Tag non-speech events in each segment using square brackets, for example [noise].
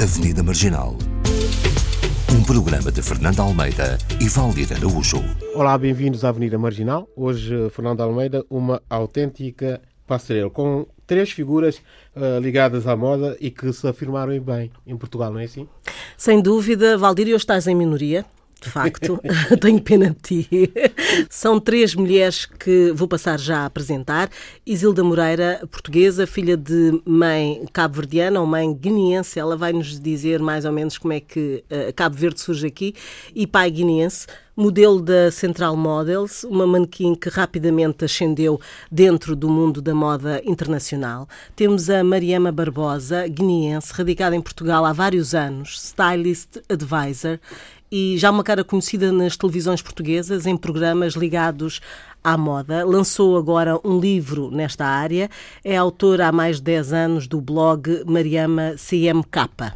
Avenida Marginal. Um programa de Fernando Almeida e Valdir Araújo. Olá, bem-vindos à Avenida Marginal. Hoje, Fernando Almeida, uma autêntica passarela com três figuras uh, ligadas à moda e que se afirmaram bem em Portugal, não é assim? Sem dúvida, Valdir, hoje estás em minoria de facto, [laughs] tenho pena de ti. São três mulheres que vou passar já a apresentar. Isilda Moreira, portuguesa, filha de mãe cabo-verdiana ou mãe guineense. Ela vai nos dizer mais ou menos como é que uh, Cabo Verde surge aqui. E pai guineense, modelo da Central Models, uma manequim que rapidamente ascendeu dentro do mundo da moda internacional. Temos a Mariama Barbosa, guineense, radicada em Portugal há vários anos, stylist advisor e já uma cara conhecida nas televisões portuguesas, em programas ligados à moda. Lançou agora um livro nesta área. É autora há mais de 10 anos do blog Mariama CMK.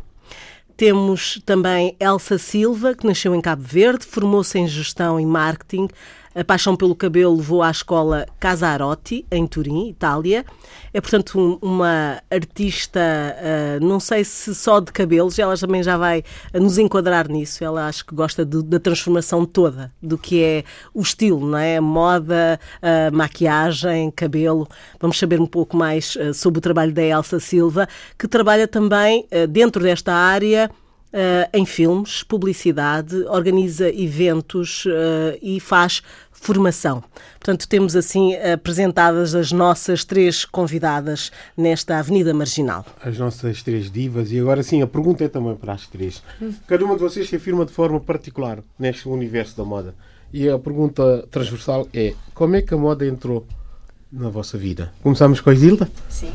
Temos também Elsa Silva, que nasceu em Cabo Verde, formou-se em gestão e marketing, a paixão pelo cabelo levou à escola Casarotti, em Turim, Itália. É, portanto, uma artista, uh, não sei se só de cabelos, ela também já vai nos enquadrar nisso. Ela acho que gosta de, da transformação toda do que é o estilo, não é? Moda, uh, maquiagem, cabelo. Vamos saber um pouco mais uh, sobre o trabalho da Elsa Silva, que trabalha também dentro desta área Uh, em filmes, publicidade, organiza eventos uh, e faz formação. Portanto, temos assim apresentadas as nossas três convidadas nesta Avenida Marginal. As nossas três divas, e agora sim, a pergunta é também para as três. Cada uma de vocês se afirma de forma particular neste universo da moda. E a pergunta transversal é: como é que a moda entrou na vossa vida? Começamos com a Isilda? Sim.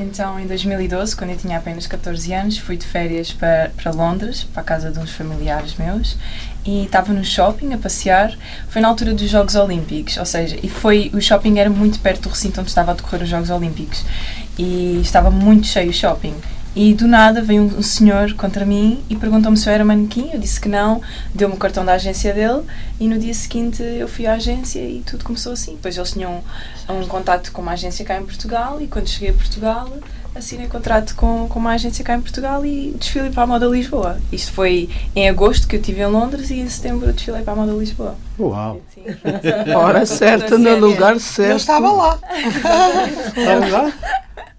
Então, em 2012, quando eu tinha apenas 14 anos, fui de férias para, para Londres, para a casa de uns familiares meus, e estava no shopping a passear. Foi na altura dos Jogos Olímpicos, ou seja, e foi o shopping era muito perto do recinto onde estava a decorrer os Jogos Olímpicos, e estava muito cheio o shopping. E do nada veio um, senhor contra mim e perguntou-me se eu era manequim. Eu disse que não, deu-me o cartão da agência dele e no dia seguinte eu fui à agência e tudo começou assim. Depois eles tinham um, um contato com uma agência cá em Portugal e quando cheguei a Portugal assinei contrato com, com uma agência cá em Portugal e desfilei para a Moda Lisboa. Isto foi em agosto que eu estive em Londres e em setembro desfilei para a Moda Lisboa. Uau! Sim. [laughs] Hora certa, no lugar certo. Eu estava lá. [laughs] Estava lá?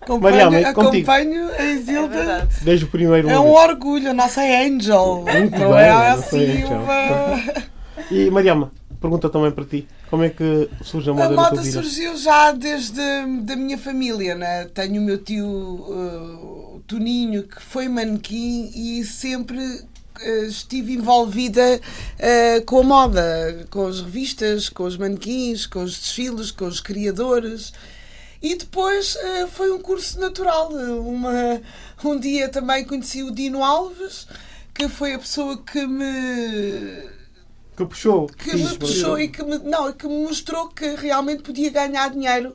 Acompanho, Mariana, acompanho a Isilda. É Desde o primeiro É um orgulho, a nossa Angel. Muito não bem, é assim uma... E Mariama, pergunta também para ti. Como é que surge a moda A moda surgiu já desde da minha família. Né? Tenho o meu tio uh, Toninho, que foi manequim e sempre uh, estive envolvida uh, com a moda, com as revistas, com os manequins, com os desfiles, com os criadores. E depois foi um curso natural. Uma, um dia também conheci o Dino Alves, que foi a pessoa que me. Que puxou. Que me puxou e que me, não, que me mostrou que realmente podia ganhar dinheiro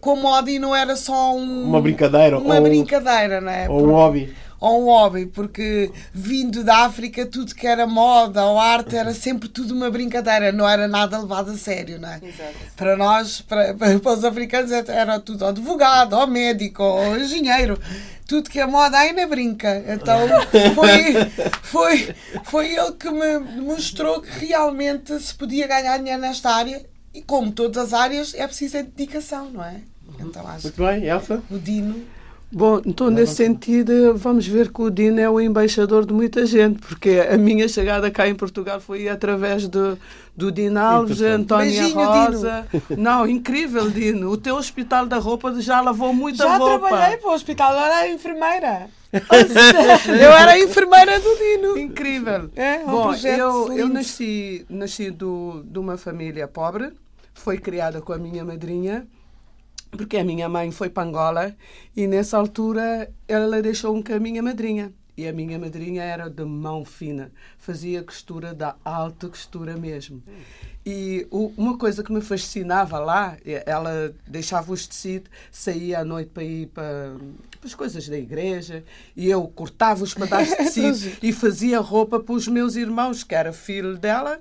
com moda e não era só um, uma brincadeira. Uma ou, brincadeira, não é? Ou um hobby ou um hobby, porque vindo da África tudo que era moda ou arte era sempre tudo uma brincadeira, não era nada levado a sério, não é? Exato. Para nós, para, [laughs] para os africanos, era tudo advogado, ou médico, ou engenheiro. Tudo que é moda ainda brinca. Então foi, [laughs] foi, foi ele que me mostrou que realmente se podia ganhar dinheiro nesta área e como todas as áreas é preciso dedicação, não é? Então, acho Muito bem, Elsa? O Dino Bom, então nesse sentido vamos ver que o Dino é o embaixador de muita gente, porque a minha chegada cá em Portugal foi através do, do Dino Alves, Antónia Beijinho, Rosa. Dino. Não, incrível, Dino. O teu hospital da roupa já lavou muita já roupa. Já trabalhei para o hospital, eu era enfermeira. eu era enfermeira do Dino. Incrível. É, um Bom, projeto eu, lindo. eu nasci, nasci do, de uma família pobre, foi criada com a minha madrinha porque a minha mãe foi para Angola e nessa altura ela deixou um caminho à madrinha. E a minha madrinha era de mão fina, fazia costura da alta costura mesmo. E uma coisa que me fascinava lá, ela deixava os tecidos, saía à noite para ir para, para as coisas da igreja, e eu cortava os pedaços de [laughs] tecido e fazia roupa para os meus irmãos, que era filho dela,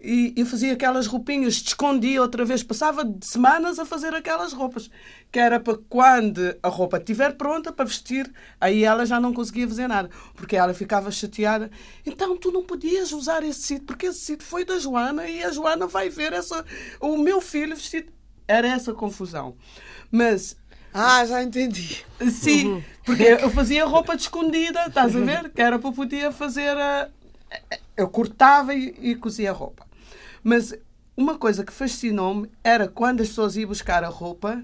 e, e fazia aquelas roupinhas, escondia outra vez, passava semanas a fazer aquelas roupas, que era para quando a roupa estiver pronta para vestir, aí ela já não conseguia fazer nada, porque ela ficava chateada. Então tu não podias usar esse sítio, porque esse sítio foi da Joana e a Joana vai ver essa, o meu filho vestido. Era essa confusão. Mas Ah, já entendi. Sim, porque eu fazia roupa de escondida, estás a ver? Que era para poder fazer. a- Eu cortava e, e cozia a roupa. Mas uma coisa que fascinou-me era quando as pessoas iam buscar a roupa.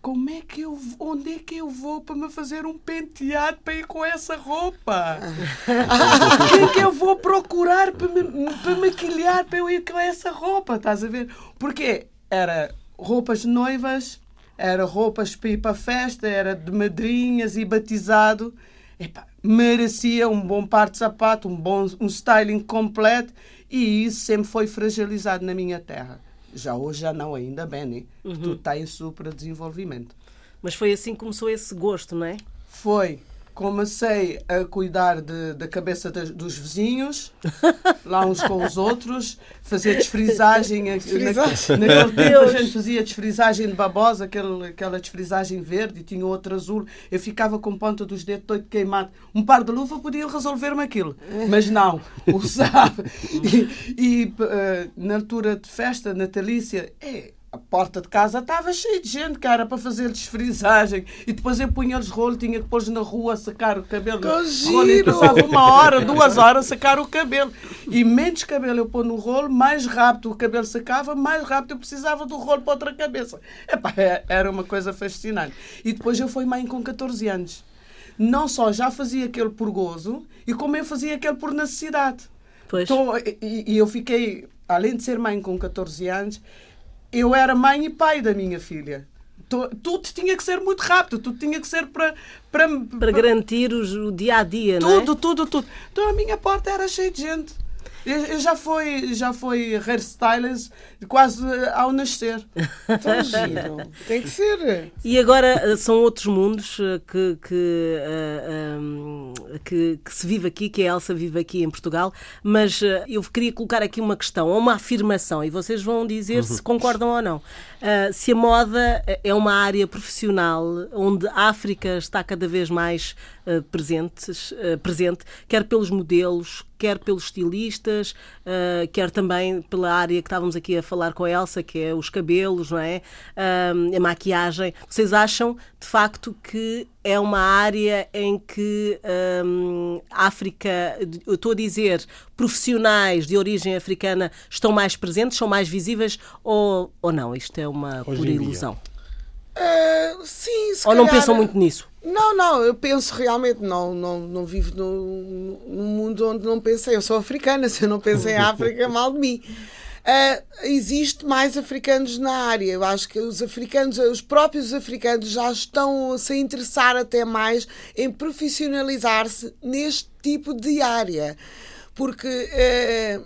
Como é que eu, onde é que eu vou para me fazer um penteado para ir com essa roupa? [laughs] O que é que eu vou procurar para me, para maquilhar para eu ir com essa roupa? Estás a ver? Porque era roupas de noivas, era roupas para ir para a festa, era de madrinhas e batizado. Epá, merecia um bom par de sapato, um bom um styling completo e isso sempre foi fragilizado na minha terra. Já hoje já não, ainda bem, né? Que tu está em super desenvolvimento. Mas foi assim que começou esse gosto, não é? Foi. Comecei a cuidar de- da cabeça das- dos vizinhos, lá uns com os outros, fazer desfrisagem. Na, Desfrisagem. naquele tempo a gente fazia desfrisagem de babosa, aquele, aquela desfrisagem verde e tinha outra azul. Eu ficava com ponta dos dedos todo queimado. Um par de luva podia resolver-me aquilo, mas não, usava. [laughs] E, e, eh, na altura de festa natalícia, é, a porta de casa estava cheia de gente, cara, para fazer desfrisagem. E depois eu punha-lhes rolo, tinha que pôr na rua a secar o cabelo. Que Rolo, e passava uma hora, duas horas a secar o cabelo. E menos cabelo eu pôr no rolo, mais rápido o cabelo secava, mais rápido eu precisava do rolo para outra cabeça. Epá, é- era uma coisa fascinante. E depois eu fui mãe com 14 anos. Não só já fazia aquele por gozo, e como eu fazia aquele por necessidade. Pois. Tô- e, e eu fiquei, além de ser mãe com 14 anos, eu era mãe e pai da minha filha. Tudo tinha que ser muito rápido, tudo tinha que ser para. Para, Para garantir os- o dia a dia, não é? tudo, tudo, tudo. Então a minha porta era cheia de gente. Eu, já fui, já fui hairstylist quase ao nascer. Tão [laughs] giro. Tem que ser. E agora eh, são outros mundos eh, que, que, eh, hum, que, que se vive aqui, que a Elsa vive aqui em Portugal, mas eu queria colocar aqui uma questão, ou uma afirmação, e vocês vão dizer se concordam ou não. Ah, se a moda é uma área profissional onde a África está cada vez mais eh, presentes, eh, presente, quer pelos modelos, quer pelos estilistas, eh, quer também pela área que estávamos aqui a falar com a Elsa, que é os cabelos, não é? A maquiagem. Vocês acham, de facto, que é uma área em que a África, eu estou a dizer, profissionais de origem africana estão mais presentes, são mais visíveis ou, ou não? Isto é uma Hoje pura ilusão. Ah, sim, se Ou não calhar- pensam muito nisso? Não, não, eu penso realmente, não, não, não vivo no, num mundo onde não pensei. Eu sou africana, [laughs] se eu não pensei em [laughs] África, mal de mim. Ah, existe mais africanos na área. Eu acho que os africanos, os próprios africanos já estão a se interessar até mais em profissionalizar-se neste tipo de área. Porque eh,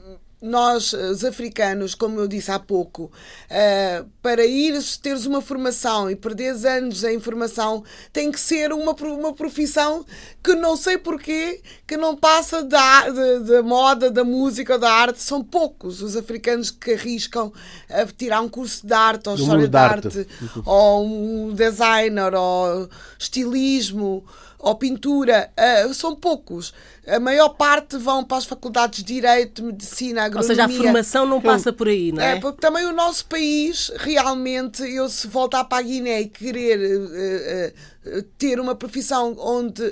nós, os africanos, como eu disse há pouco, eh, para ires teres uma formação e perderes anos em formação, tem que ser uma, uma profissão que não sei porquê, que não passa da, da, da moda, da música, da arte. São poucos os africanos que arriscam a tirar um curso de arte ou história de arte, arte. ou um designer, ou estilismo, ou pintura. Ah, são poucos. A maior parte vão para as faculdades de Direito, Medicina, Ou Agronomia. seja, a formação não passa por aí, não é? É, porque também o nosso país, realmente, eu se voltar para a Guiné e querer eh, eh, ter uma profissão onde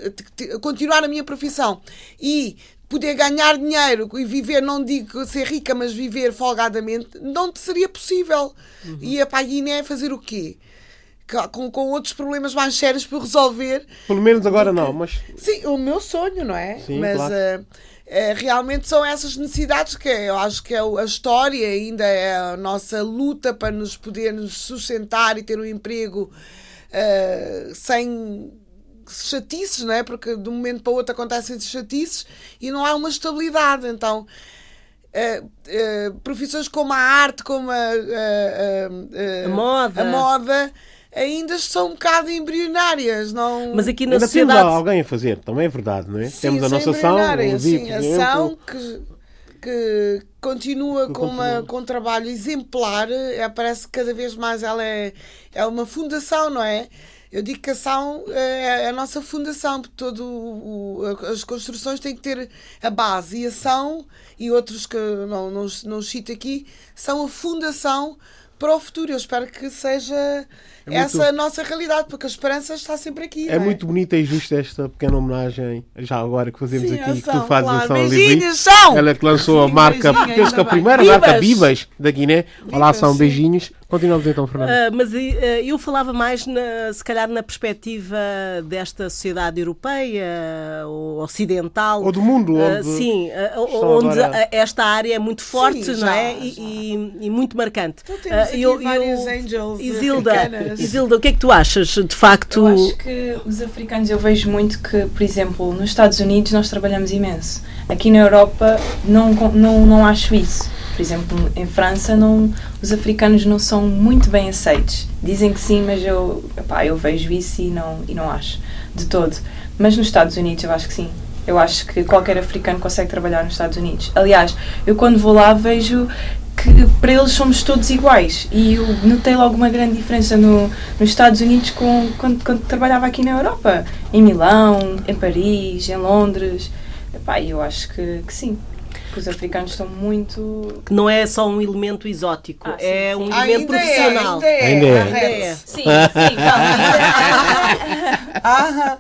continuar a minha profissão e poder ganhar dinheiro e viver, não digo ser rica, mas viver folgadamente, não seria possível. Ia para a Guiné fazer o quê? Com, com outros problemas mais sérios para resolver. Pelo menos agora não, mas Sim, o meu sonho, não é? Sim, Mas claro. eh, realmente são essas necessidades que eu acho que é a história, ainda é a nossa luta para nos podermos sustentar e ter um emprego eh, sem chatices, não é? Porque de um momento para o outro acontecem chatices e não há uma estabilidade. Então, eh, eh, profissões como a arte, como a- A moda. a moda ainda são um bocado embrionárias. Não... Mas aqui na ainda temos sociedade. alguém a fazer, também é verdade, não é? Sim, temos a são nossa ação, o sim, a ação que que continua Que com, uma, com um trabalho exemplar. É, parece que cada vez mais ela é, é uma fundação, não é? Eu digo que a ação é a nossa fundação, porque todo o- as construções têm que ter a base e a ação e outros que não, não, não cito aqui são a fundação para o futuro. Eu espero que seja É essa muito- a nossa realidade, porque a esperança está sempre aqui. É não muito bonita e justa esta pequena homenagem, já agora que fazemos Sim, aqui, que tu fazes claro. Livre. Beijinhos, são! Ela que lançou a Sim, marca, beijinho, penso que a primeira Bibas! marca Bibas da Guiné. Olá, Bibas, são sim. beijinhos. Continuamos então, Fernando. Ah, mas eh, eu falava mais, na- se calhar, na perspectiva desta sociedade europeia ou ocidental. Ou do mundo, Ah, onde sim, ah, estão onde agora- esta área é muito forte, Sim, não já, é? E, já. e- e muito marcante. Então temos aqui vários angels Isilda, africanas. Isilda, o que é que tu achas? De facto, Eu acho que os africanos, eu vejo muito que, por exemplo, nos Estados Unidos nós trabalhamos imenso. Aqui na Europa não, não, não acho isso. Por exemplo, em França não, os africanos não são muito bem aceitos. Dizem que sim, mas eu, epá, eu vejo isso e não, e não acho de todo. Mas nos Estados Unidos eu acho que sim. Eu acho que qualquer africano consegue trabalhar nos Estados Unidos. Aliás, eu quando vou lá vejo que para eles somos todos iguais e eu notei logo uma grande diferença no, nos Estados Unidos com, quando, quando trabalhava aqui na Europa, em Milão, em Paris, em Londres. Epá, eu acho que, que sim, que os africanos estão muito. que não é só um elemento exótico, Ah, sim, é sim. um elemento Ainda é, profissional. ainda é. Ainda é. Ainda é. Sim, sim, [laughs] calma. Ah,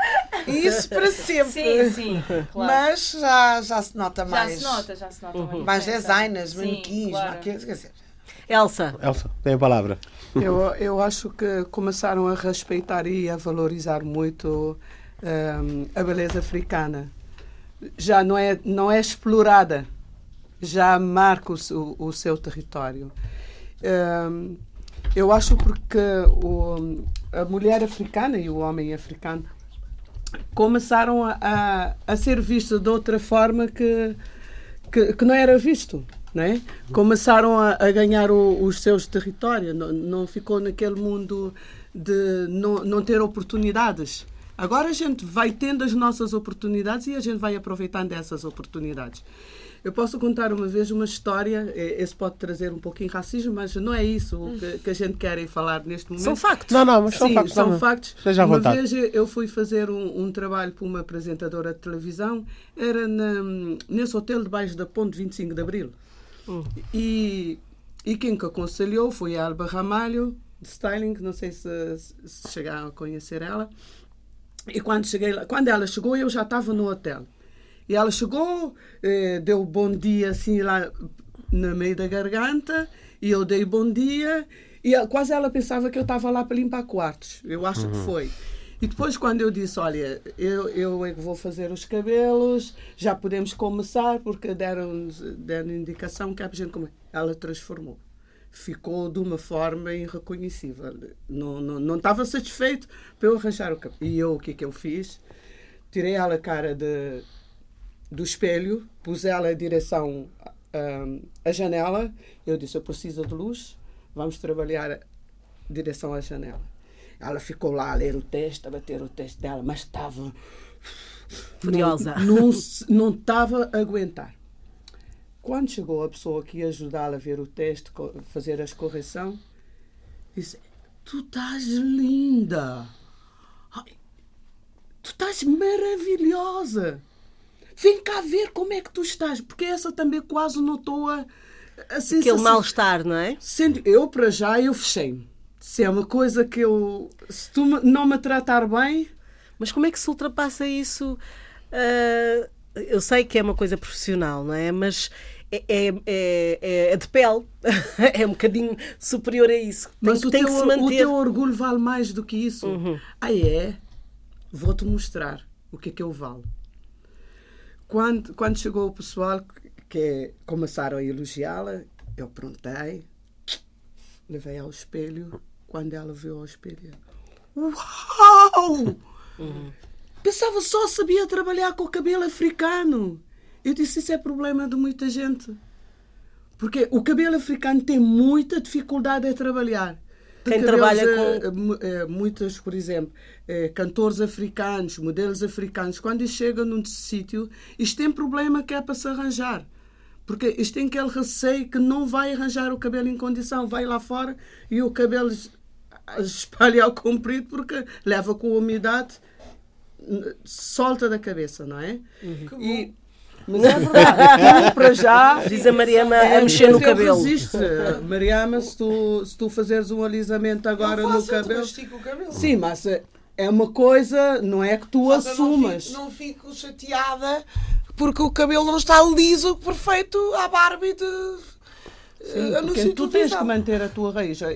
isso para sempre. sim, sim, claro. Mas já, já se nota já mais. se nota, já se nota uma Mais designers, Sim, manequins, claro. quer dizer. Elsa, Elsa, tem a palavra. Eu, eu acho que começaram a respeitar e a valorizar muito hum, a beleza africana. Já não é, não é explorada, já marca o, o seu território. Eu acho porque o, a mulher africana e o homem africano começaram a, a, a ser vistos de outra forma que, que, que não era visto. É? Começaram a, a ganhar o- os seus territórios, não, não ficou naquele mundo de não, não ter oportunidades. Agora a gente vai tendo as nossas oportunidades e a gente vai aproveitando essas oportunidades. Eu posso contar uma vez uma história, eh, esse pode trazer um pouquinho racismo, mas não é isso que, que a gente quer falar neste momento. são factos. Não, não, mas são Sim, factos. são não, factos. Esteja à uma vontade. vez eu- fui fazer um, um trabalho para uma apresentadora de televisão, era na- nesse hotel debaixo da ponte 25 de Abril. E, e quem que aconselhou foi a Alba Ramalho, de styling, não sei se, se chegaram a conhecer ela. E quando, cheguei lá, quando ela chegou, eu já estava no hotel. E ela chegou, eh, deu bom dia assim lá no meio da garganta, e eu dei bom dia, e ela- quase ela pensava que eu estava lá para limpar quartos. Eu acho que foi. E depois, quando eu disse: Olha, eu, eu é que vou fazer os cabelos, já podemos começar, porque deram, deram indicação que a gente. come- Ela transformou. Ficou de uma forma irreconhecível. Não, não, não estava satisfeito para eu arranjar o cabelo. E eu, o que é que eu fiz? Tirei ela a cara de, do espelho, pus ela em direção hum, à janela. Eu disse: Eu preciso de luz, vamos trabalhar em direção à janela. Ela ficou lá a ler o texto, a bater o texto dela, mas estava. Furiosa. Não, estava a aguentar. Quando chegou a pessoa que ia ajudá-la a ver o co- fazer as correções, disse: Tu estás linda! Ai, tu estás maravilhosa! Vem cá ver como é que tu estás, porque essa também quase notou a, a sensação. Aquele mal-estar, não é? Eu, para já, eu fechei-me. Se é uma coisa que eu. Se tu não me tratar bem, Mas como é que se ultrapassa isso? Ah, eu sei que é uma coisa profissional, não é? Mas é, é, é, é de pele. [laughs] é um bocadinho superior a isso. Tem, Mas o, tem teu, que o manter. Uhum. teu orgulho vale mais do que isso. Ah, é? Vou-te mostrar o que é que eu valo. Quando, quando chegou o pessoal que começaram a elogiá-la, eu perguntei, levei ao espelho. Quando ela viu ao espelho, Uau! Uhum. Pensava só sabia trabalhar com o cabelo africano. Eu disse: Isso é problema de muita gente. Porque o cabelo africano tem muita dificuldade a trabalhar. Quem Cabelos, trabalha eh, com- mu- eh, muitas, por exemplo, eh, cantores africanos, modelos africanos, quando chegam num sítio, isto tem problema que é para se arranjar. Porque isto tem aquele receio que não vai arranjar o cabelo em condição, vai lá fora e o cabelo es- espalha ao comprido porque leva com a umidade, solta da cabeça, não é? E- mas é verdade, tu para já. Diz a Mariama É, a mexer no cabelo. resiste. Mariama, se tu, se tu fazeres um alisamento agora Eu no faço, eu cabelo. mastigo o cabelo. Sim, mas é- é uma coisa, não é que tu Mas eu assumas. Não fico, não fico chateada porque o cabelo não está liso, perfeito à Barbie de. Sim, eh, porque tu tens que manter a tua raiz. Eu-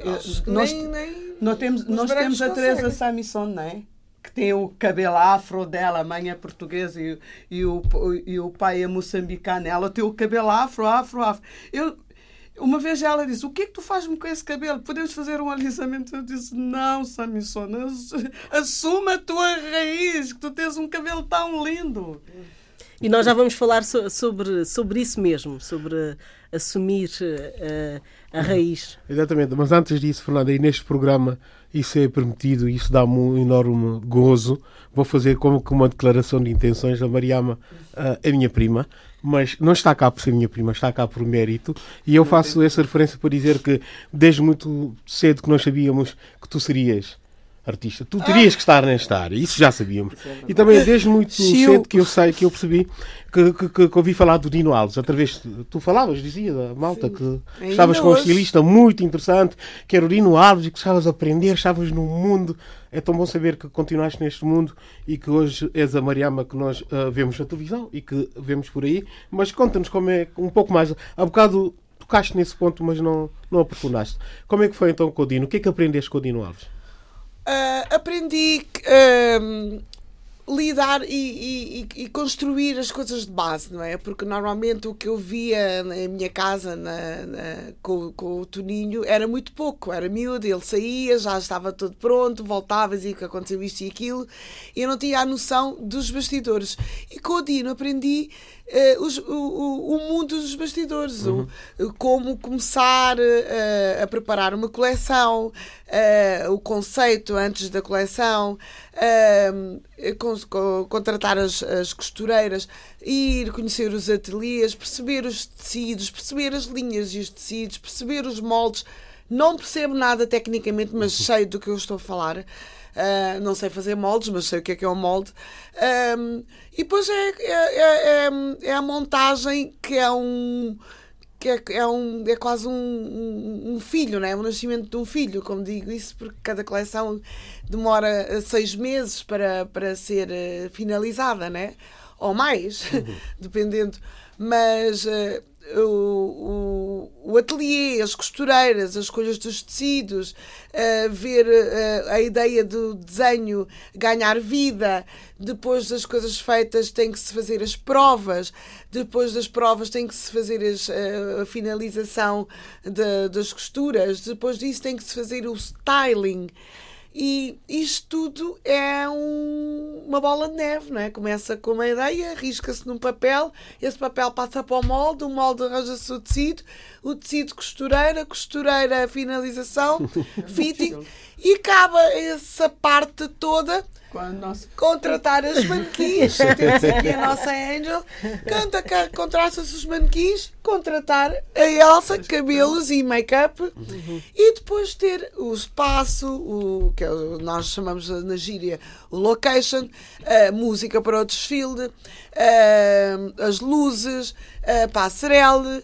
que Nós, nem- nem nós temos, os nós temos a Teresa. Samison, não é? Que tem o cabelo afro dela, a mãe é portuguesa e, e, o, e o pai é moçambicano. Ela tem o cabelo afro, afro, afro. Eu, uma vez ela disse: O que é que tu fazes-me com esse cabelo? Podemos fazer um alisamento? Eu disse: Não, Samison, ass- assuma a tua raiz, que tu tens um cabelo tão lindo. E nós já vamos falar so- sobre, sobre isso mesmo, sobre assumir eh, a raiz. Exatamente, mas antes disso, Fernanda, e neste programa isso é permitido, isso dá-me um enorme gozo. Vou fazer como que uma declaração de intenções. A Mariama ah, é minha prima, mas não está cá por ser minha prima, está cá por mérito. E eu faço essa referência para dizer que desde muito cedo que nós sabíamos que tu serias artista. Tu terias que estar nesta área, isso já sabíamos. E também desde muito Chiu. cedo que eu sei, que eu percebi, que, que, que- que ouvi falar do Dino Alves, através de, tu falavas, dizia da malta que Ainda estavas com um estilista muito interessante, que era o Dino Alves e que estavas a aprender, estavas no mundo. É tão bom saber que continuaste neste mundo e que hoje és a Mariama que nós ah, vemos na televisão e que vemos por aí. Mas conta-nos como é um pouco mais. Há bocado tocaste nesse ponto, mas não, não aprofundaste. Como é que foi então com o Dino? O que é que aprendeste com o Dino Alves? Ah, aprendi ahm, lidar e, e- e- construir as coisas de base, não é? Porque normalmente o que eu via na minha casa na- na- com, com o Toninho era muito pouco, era miúdo, ele saía, já estava tudo pronto, voltava e dizia que aconteceu isto e aquilo, e eu não tinha a noção dos bastidores. E com o Dino aprendi eh, os- o, o- mundo dos bastidores, o- como começar eh, a preparar uma coleção, eh, o conceito antes da coleção, con- co- contratar as, as costureiras, ir conhecer os ateliês, perceber os tecidos, perceber as linhas e os tecidos, perceber os moldes. Não percebo nada tecnicamente, mas sei do que eu estou a falar. Uh, não sei fazer moldes, mas sei o que é que é um molde. Um, e depois é, é, é, é- é a montagem que é um. Que é, é, um, é quase um, um, um filho, não é? O nascimento de um filho, como digo isso, porque cada coleção demora eh, seis meses para, para ser eh, finalizada, né? Ou mais, [laughs] dependendo. Mas eh, o, o, o ateliê, as costureiras, as escolhas dos tecidos, eh, ver eh, a ideia do desenho ganhar vida, depois das coisas feitas tem que se fazer as provas, depois das provas tem que se fazer as, eh, a finalização de- das costuras, depois disso tem que se fazer o styling. E isto tudo é um- uma bola de neve, não é? Começa com uma ideia, risca-se num papel, esse papel passa para o molde, o molde arranja-se o tecido, o tecido costureira, costureira finalização, [laughs] fitting, e acaba essa parte toda contratar as manequins. [laughs] Temos aqui a nossa Angel. Canta, ca- contrata-se os manequins, contratar a Elsa, cabelos e make-up. E depois ter o espaço, o que é nós chamamos na gíria o location, a música para o desfile, a- as luzes, a passarela.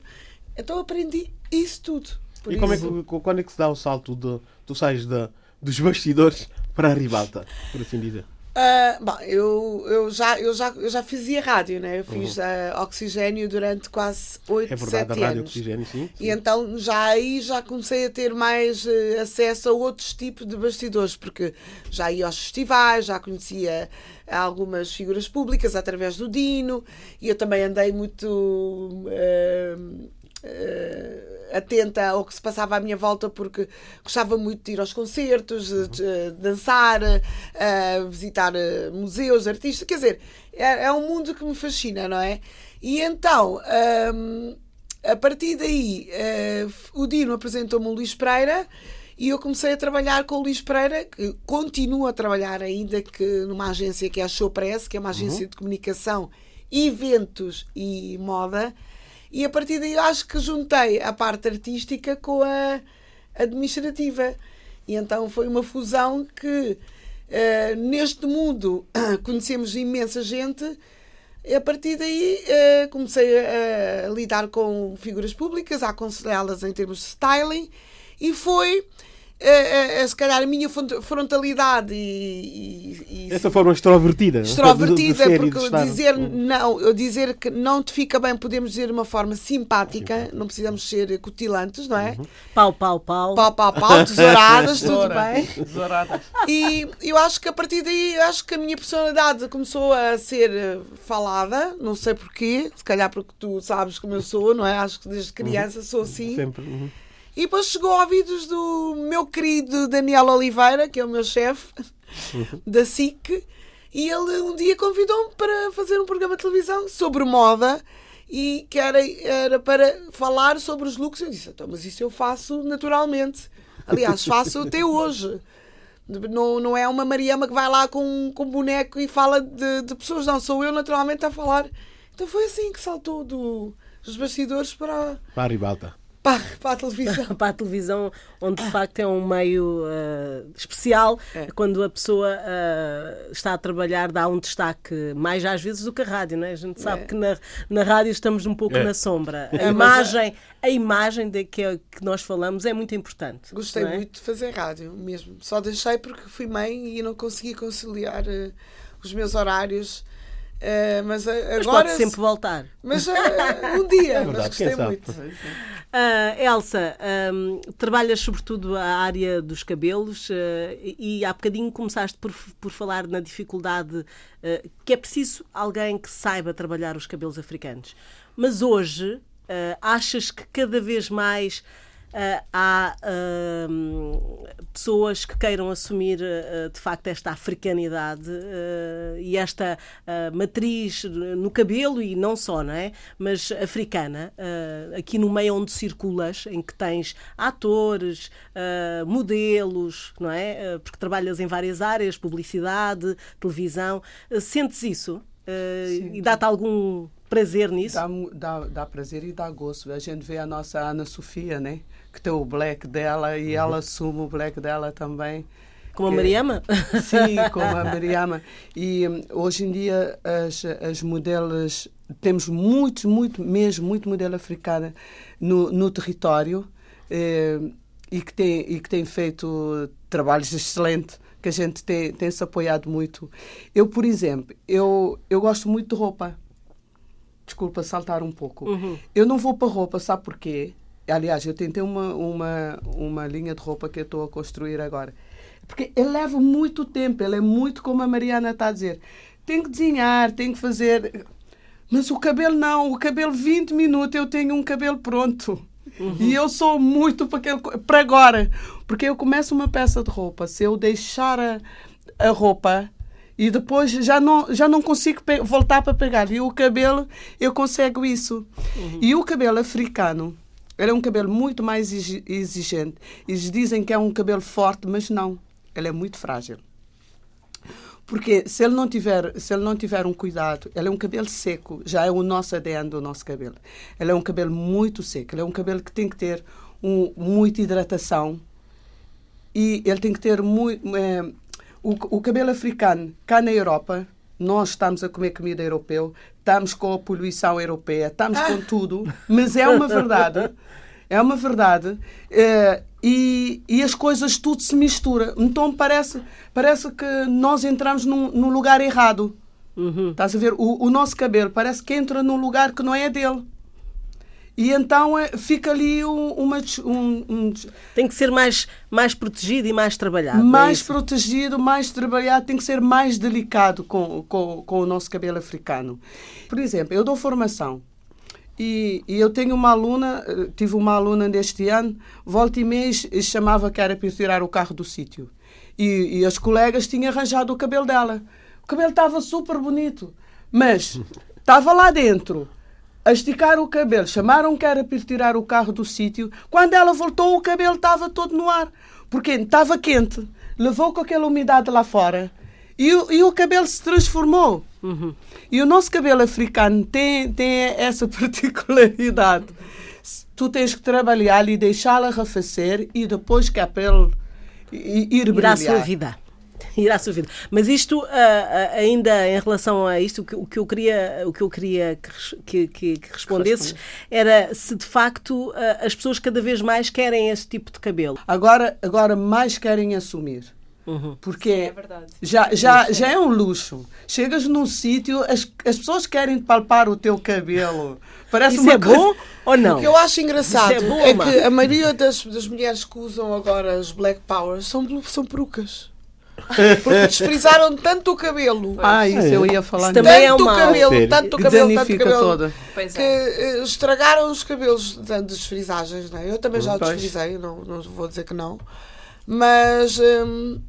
Então aprendi isso tudo. Por e como é que, quando é que se dá o salto de tu sais da, dos bastidores para a ribalta, por assim dizer? Ah, bom, eu, eu, já, eu, já, eu já fazia rádio, né? Eu fiz ah, oxigênio durante quase 8, Uhum. É 7 verdade, a rádio anos. oxigênio, sim. E então já aí já comecei a ter mais eh, acesso a outros tipos de bastidores, porque já ia aos festivais, já conhecia algumas figuras públicas através do Dino, e eu também andei muito eh, eh, atenta ao que se passava à minha volta, porque gostava muito de ir aos concertos, de, de dançar, eh, visitar eh, museus, artistas, quer dizer, é, é um mundo que me fascina, não é? E então. hum, a partir daí, eh, o Dino apresentou-me o Luís Pereira e eu comecei a trabalhar com o Luís Pereira, que continuo a trabalhar ainda que numa agência que é a Showpress, que é uma agência de comunicação, eventos e moda. E a partir daí acho que juntei a parte artística com a administrativa. E então foi uma fusão que uh, neste mundo [clears throat] conhecemos imensa gente. E a partir daí uh, comecei a, a, lidar com figuras públicas, a aconselhá-las em termos de styling, e foi é, é, se calhar a minha frontalidade e, e, essa forma extrovertida. Extrovertida de, de porque dizer não dizer que não te fica bem podemos dizer de uma forma simpática não precisamos ser cutilantes não é? Uhum. pau pau pau. Pau pau pau tesouradas tudo bem. Tesouradas. E eu acho que a partir daí acho que a minha personalidade começou a ser falada não sei porquê se calhar porque tu sabes como eu sou não é? Acho que desde criança uhum. sou assim. Sempre uhum. E depois chegou a ouvidos do meu querido Daniel Oliveira, que é o meu chefe da SIC, e ele um dia convidou-me para fazer um programa de televisão sobre moda e que era, era para falar sobre os looks. Eu disse, então, mas isso eu faço naturalmente. Aliás, faço até [laughs] hoje. Não, não é uma Mariama que vai lá com, com um boneco e fala de, de pessoas, não. Sou eu naturalmente a falar. Então foi assim que saltou do, dos bastidores para. Para a ribalta para, para a televisão. [laughs] para a televisão, onde de facto é um meio uh, especial, é. quando a pessoa uh, está a trabalhar, dá um destaque mais às vezes do que a rádio, não é? A gente sabe é. que na, na rádio estamos um pouco é. na sombra. [laughs] A imagem, a imagem de que, é, que nós falamos é muito importante. Gostei é? muito de fazer rádio mesmo. Só deixei porque fui mãe e não consegui conciliar uh, os meus horários Uh, mas, agora, mas pode sempre voltar. Mas uh, um dia, é verdade, mas gostei muito. Uh, Elsa, um, trabalhas sobretudo a área dos cabelos e há bocadinho começaste por, por falar na dificuldade que é preciso alguém que saiba trabalhar os cabelos africanos. Mas hoje achas que cada vez mais Uh, há uh, pessoas que queiram assumir uh, de facto esta africanidade e esta matriz no cabelo e não só, não é? Mas africana, aqui no meio onde circulas, em que tens atores, modelos, não é? porque trabalhas em várias áreas, publicidade, televisão, sentes isso? e dá-te algum prazer nisso? Dá, dá, dá prazer e dá gosto. A gente vê a nossa Ana Sofia, né? Que tem o black dela e ela assume o black dela também. Como que, a Mariama? [laughs] Sim, como a [laughs] Mariama. E hum, hoje em dia as, as modelos, temos muito, muito, mesmo, muito modelo africana no, no território eh, e, que tem, e que tem feito trabalhos excelentes que a gente tem, tem se apoiado muito. Eu, por exemplo, eu, eu gosto muito de roupa. Desculpa saltar um pouco. Uhum. Eu não vou para roupa, sabe porquê? Aliás, eu tentei uma, uma, uma linha de roupa que eu estou a construir agora. Porque ele leva muito tempo, ele é muito como a Mariana está a dizer. Tem que desenhar, tem que fazer. Mas o cabelo não, o cabelo 20 minutos eu tenho um cabelo pronto. Uhum. E eu sou muito para, aquele, para agora. Porque eu começo uma peça de roupa, se eu deixar a, a roupa e depois já não, já não consigo voltar para pegar. E o cabelo, eu consigo isso. Uhum. E o cabelo africano, ele é um cabelo muito mais exigente. Eles dizem que é um cabelo forte, mas não. Ele é muito frágil. Porque se ele não tiver, se ele não tiver um cuidado, ele é um cabelo seco, já é o nosso ADN do nosso cabelo. Ele é um cabelo muito seco, ele é um cabelo que tem que ter um, muita hidratação e ele tem que ter muito. É, o, o cabelo africano, cá na Europa, nós estamos a comer comida europeu, estamos com a poluição europeia, estamos com ah. tudo, mas é uma verdade. É uma verdade. É, e, e as coisas tudo se mistura. Então parece, parece que nós entramos num, num lugar errado. Uhum. Estás a ver? O, o nosso cabelo parece que entra num lugar que não é dele. E então é, fica ali uma. Um, um, tem que ser mais, mais protegido e mais trabalhado. É mais é protegido, mais trabalhado, tem que ser mais delicado com, com, com o nosso cabelo africano. Por exemplo, eu dou formação. E, e eu tenho uma aluna, eh, tive uma aluna deste ano, volta e mês chamava que era para tirar o carro do sítio. E, e as colegas tinham arranjado o cabelo dela. O cabelo estava super bonito, mas [laughs] estava lá dentro a esticar o cabelo. Chamaram que era para tirar o carro do sítio. Quando ela voltou, o cabelo estava todo no ar. Porque estava quente. Levou com aquela umidade lá fora. E, e o cabelo se transformou. E o nosso cabelo africano tem, tem essa [laughs] particularidade. Tu tens que trabalhar e deixá-lo arrefecer e depois que a pele ir Ir à sua brilhar. vida. Ir à sua vida. Mas isto, ah, ainda em relação a isto, o que, o que eu queria, o que, eu queria que, que, que- respondesses era se de facto ah, as pessoas cada vez mais querem esse tipo de cabelo. Agora, agora mais querem assumir. Porque é verdade. já, já, já é um luxo. Chegas num sítio, as, as pessoas querem palpar o teu cabelo. Parece Isso uma é coisa- bom ou não? O que eu acho engraçado é bom, é, que a maioria das, das mulheres que usam agora as Black Powers são, são perucas. Porque desfrizaram tanto o cabelo. Ah, isso eu ia falar. Isso também é tanto um mal. cabelo, tanto cabelo, tanto cabelo. toda. Que é. eh, estragaram os cabelos de desfrisagens, não é? Eu também já Pois. desfrisei, não, não vou dizer que não. Mas hum,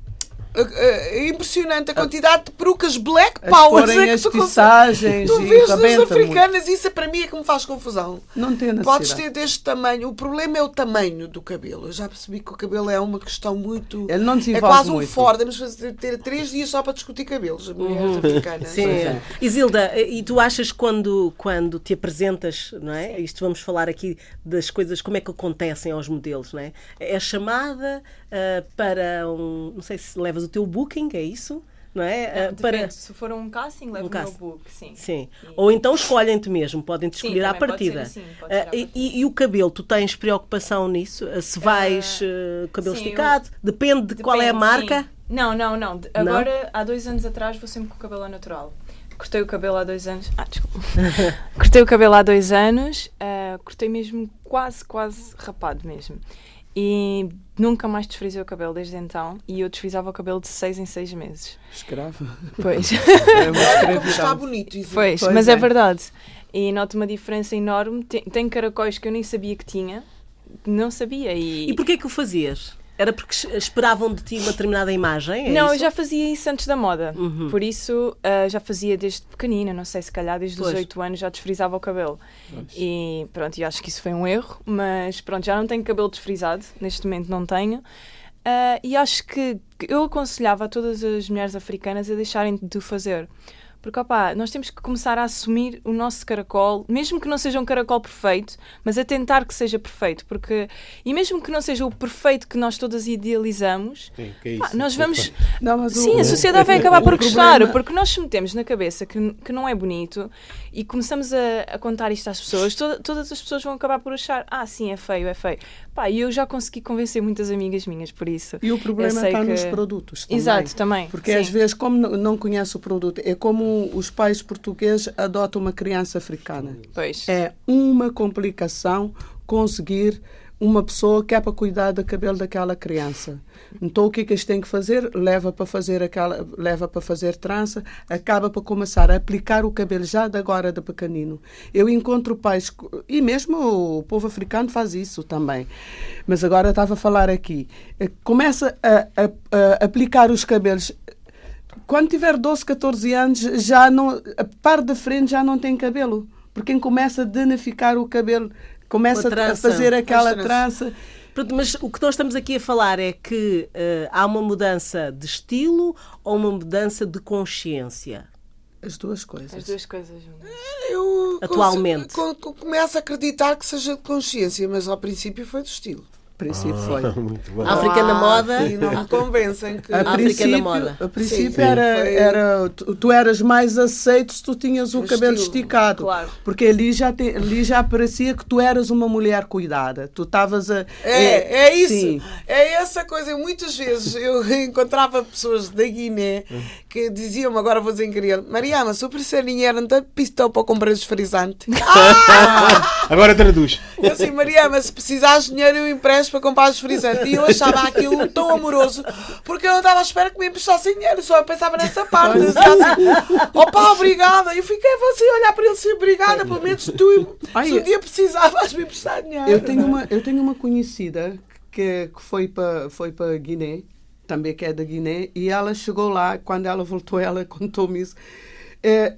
é é impressionante a quantidade de perucas Black Powers é as [laughs] que tu, tissagens tu e vês nas africanas, isso é para mim é que me faz confusão. Não tem necessidade. Podes ter deste tamanho. O problema é o tamanho do cabelo. Eu já percebi que o cabelo é uma questão muito. Ele não é desenvolve quase um muito. Ford. Temos que fazer- ter três dias só para discutir cabelos. Mulheres africanas. Sim. é. Isilda, e tu achas quando, quando te apresentas, não é? Isto vamos falar aqui das coisas, como é que acontecem aos modelos, não é? É chamada ah, para um. Não sei se levas o teu booking, é isso? Não é? Ah, Depende, para, Se for um casting, levo Um o meu book, sim. Sim. Ou então escolhem-te mesmo, podem-te Sim, escolher à pode ser partida. pode ser à e, e- e o cabelo, tu tens preocupação nisso? Ah, Se vais ah, cabelo sim, esticado? Depende de qual é a Depende, marca? sim. Não, não, não. De- Não? Agora, há dois anos atrás, vou sempre com o cabelo natural. Cortei o cabelo há dois anos. Ah, desculpa. [laughs] cortei o cabelo há dois anos. ah, cortei mesmo quase, quase rapado mesmo. E nunca mais desfrisei o cabelo desde então. E eu desfrisava o cabelo de seis em seis meses. Escravo. Pois. [laughs] É uma Como está escravidão. bonito isso. Pois, Pois mas é. é. verdade. E noto uma diferença enorme. Tem, tem caracóis que eu nem sabia que tinha. Não sabia. E, E porquê que o fazias? Era porque es- esperavam de ti uma determinada imagem? é não, eu isso? já fazia isso antes da moda. Uhum. Por isso, ah, já fazia desde pequenina. Não sei, se calhar desde Pois. os 8 anos já desfrisava o cabelo. E pronto, eu acho que isso foi um erro. Mas pronto, já não tenho cabelo desfrisado. Neste momento não tenho. Ah, e acho que que eu aconselhava a todas as mulheres africanas a deixarem de o fazer. Porque, opá, nós temos que começar a assumir o nosso caracol, mesmo que não seja um caracol perfeito, mas a tentar que seja perfeito. Porque, e mesmo que não seja o perfeito que nós todas idealizamos, Sim, que é pá, nós vamos. Não, mas o- Sim, a sociedade vai acabar por gostar, problema- porque nós se metemos na cabeça que, que não é bonito e começamos a, a contar isto às pessoas, to- todas as pessoas vão acabar por achar, ah, sim, é feio, é feio. Pá, e eu já consegui convencer muitas amigas minhas por isso. E o problema está que- nos produtos. Também. Exato, também. Porque sim. às vezes, como não conhece o produto, é como os pais portugueses adotam uma criança africana. Pois. É uma complicação conseguir uma pessoa que é para cuidar do cabelo daquela criança. Então o que é que eles têm que fazer? Leva para fazer aquela, leva para fazer trança, acaba para começar a aplicar o cabelo já de agora de pequenino. Eu encontro pais e mesmo o povo africano faz isso também. Mas agora estava a falar aqui, eh, começa a, a- a aplicar os cabelos quando tiver 12, 14 anos, já não, a parte da frente já não tem cabelo. Porque começa a danificar o cabelo, começa Com a fazer aquela Faz trança. Pronto, mas o que nós estamos aqui a falar é que eh, há uma mudança de estilo ou uma mudança de consciência? As duas coisas. As duas coisas juntas. Eu Atualmente. co- co- começo a acreditar que seja de consciência, mas ao princípio foi do estilo. A princípio foi. [laughs] Muito bom. A Africana moda. E não me convencem que. A África princípio, da moda. a princípio Sim, era, foi- era tu, tu eras mais aceito se tu tinhas o O cabelo estilo, esticado. claro. Porque ali já, te, ali já parecia que tu eras uma mulher cuidada. Tu estavas a. É, é isso. Sim. É essa coisa. Muitas vezes eu [laughs] encontrava pessoas da Guiné que diziam-me, agora vou dizer em crioulo, Mariama, se eu parecer dinheiro, não tem pistão para comprar desfrisante. [laughs] Agora traduz. Eu assim, Mariama, se precisares de dinheiro, eu empresto para comprar desfrisante. E eu achava aquilo tão amoroso, porque eu não estava à espera que me emprestassem dinheiro, só eu pensava nessa parte. Eu assim, opa, obrigada. E eu fiquei assim a olhar para ele assim, obrigada, pelo menos tu, Ai, se um dia precisavas me emprestar dinheiro. Eu tenho uma, eu tenho uma conhecida que, que foi para foi para Guiné, também que é da Guiné, e ela chegou lá, quando ela voltou, ela [laughs] contou-me isso. É,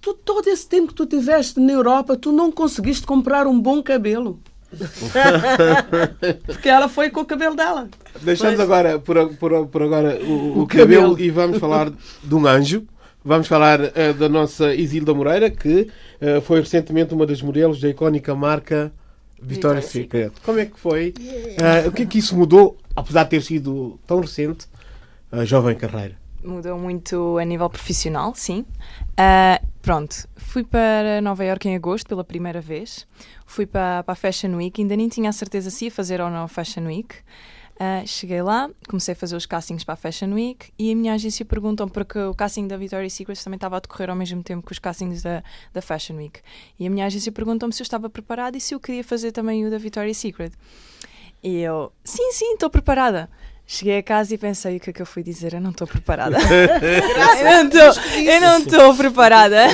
tu, todo esse tempo que tu tiveste na Europa, tu não conseguiste comprar um bom cabelo. [laughs] Porque ela foi com o cabelo dela. Deixamos agora por, por, por agora o, o O cabelo cabelo. e vamos falar de um anjo. Vamos falar uh, da nossa Isilda Moreira, que uh, foi recentemente uma das modelos da icónica marca Victoria's Secret. Como é que foi? Uh, o que é que isso mudou, apesar de ter sido tão recente, a jovem carreira? Mudou muito a nível profissional, sim. Uh, pronto, fui para Nova York em agosto pela primeira vez. Fui para, para a Fashion Week, ainda nem tinha a certeza se ia fazer ou não a Fashion Week. Uh, cheguei lá, comecei a fazer os castings para a Fashion Week e a minha agência perguntou porque o casting da Victoria's Secret também estava a decorrer ao mesmo tempo que os castings da, da Fashion Week. E a minha agência perguntou-me se eu estava preparada e se eu queria fazer também o da Victoria's Secret. E eu, sim, sim, estou preparada. Cheguei a casa e pensei o que é que eu fui dizer. Eu não estou preparada. [laughs] eu não estou preparada.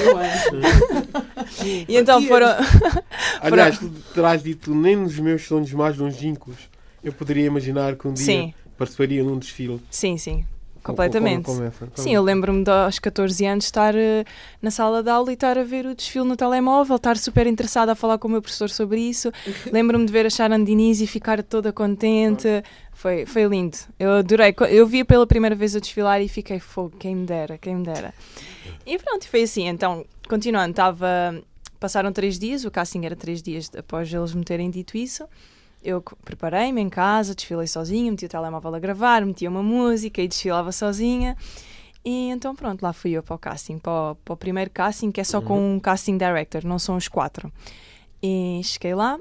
[laughs] e então [laughs] foram. Aliás, tu terás dito nem nos meus sonhos mais longínquos eu poderia imaginar que um dia sim. participaria num desfile. Sim, sim. Completamente. Como, como como Sim, eu lembro-me aos 14 anos estar uh, na sala de aula e estar a ver o desfile no telemóvel, estar super interessada a falar com o meu professor sobre isso. [laughs] lembro-me de ver a Sharon Diniz e ficar toda contente. Foi, foi lindo. Eu adorei. Eu vi pela primeira vez a desfilar e fiquei fogo, quem me dera, quem me dera. [laughs] E pronto, foi assim. Então, continuando, estava. Passaram três dias, o casting era três dias após eles me terem dito isso eu preparei-me em casa, desfilei sozinha, meti o telemóvel a gravar, metia uma música e desfilava sozinha. E então pronto, lá fui eu para o casting, para o, para o primeiro casting, que é só uhum. com um casting director, não são os quatro. E cheguei lá,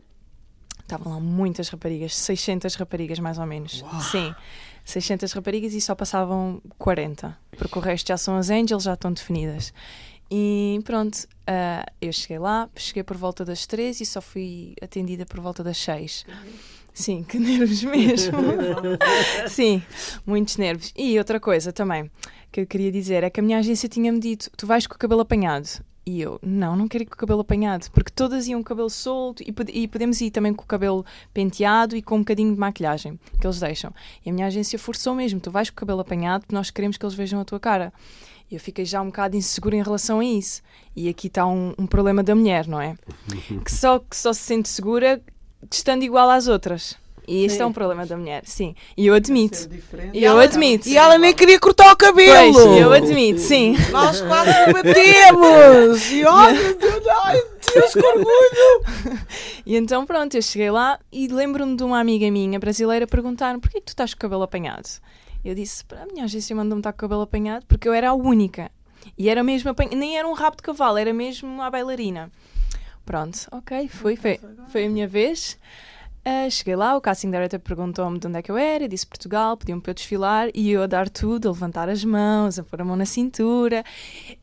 estavam lá muitas raparigas, 600 raparigas mais ou menos. Uau. Sim, 600 raparigas e só passavam 40, porque o resto já são as angels, já estão definidas. E pronto, uh, eu cheguei lá, cheguei por volta das três e só fui atendida por volta das seis. Sim, que nervos [laughs] mesmo. Sim, muitos nervos. E outra coisa também que eu queria dizer é que a minha agência tinha-me dito: tu vais com o cabelo apanhado. E eu, não, não quero ir com o cabelo apanhado, porque todas iam com o cabelo solto e, e, podemos ir também com o cabelo penteado e com um bocadinho de maquilhagem que eles deixam. E a minha agência forçou mesmo: tu vais com o cabelo apanhado porque nós queremos que eles vejam a tua cara eu fiquei já um bocado insegura em relação a isso. E aqui está um, um problema da mulher, não é? [laughs] que, só, que só se sente segura estando igual às outras. E este é um problema da mulher, sim. E eu admito. E eu admito. E ela nem queria cortar o cabelo. Pois, eu admito, sim. Nós quase batemos. E olha, ai Deus, que orgulho. [laughs] e então pronto, eu cheguei lá e lembro-me de uma amiga minha brasileira perguntar-me porquê que tu estás com o cabelo apanhado? Eu disse, para a minha agência mandou-me estar com o cabelo apanhado porque eu era a única. E era mesmo apanhado, nem era um rabo de cavalo, era mesmo a bailarina. Pronto, ok, foi, foi, foi a minha vez. Uh, cheguei lá, o casting director perguntou-me de onde é que eu era, eu disse Portugal, pediu-me para eu desfilar e eu a dar tudo, a levantar as mãos, a pôr a mão na cintura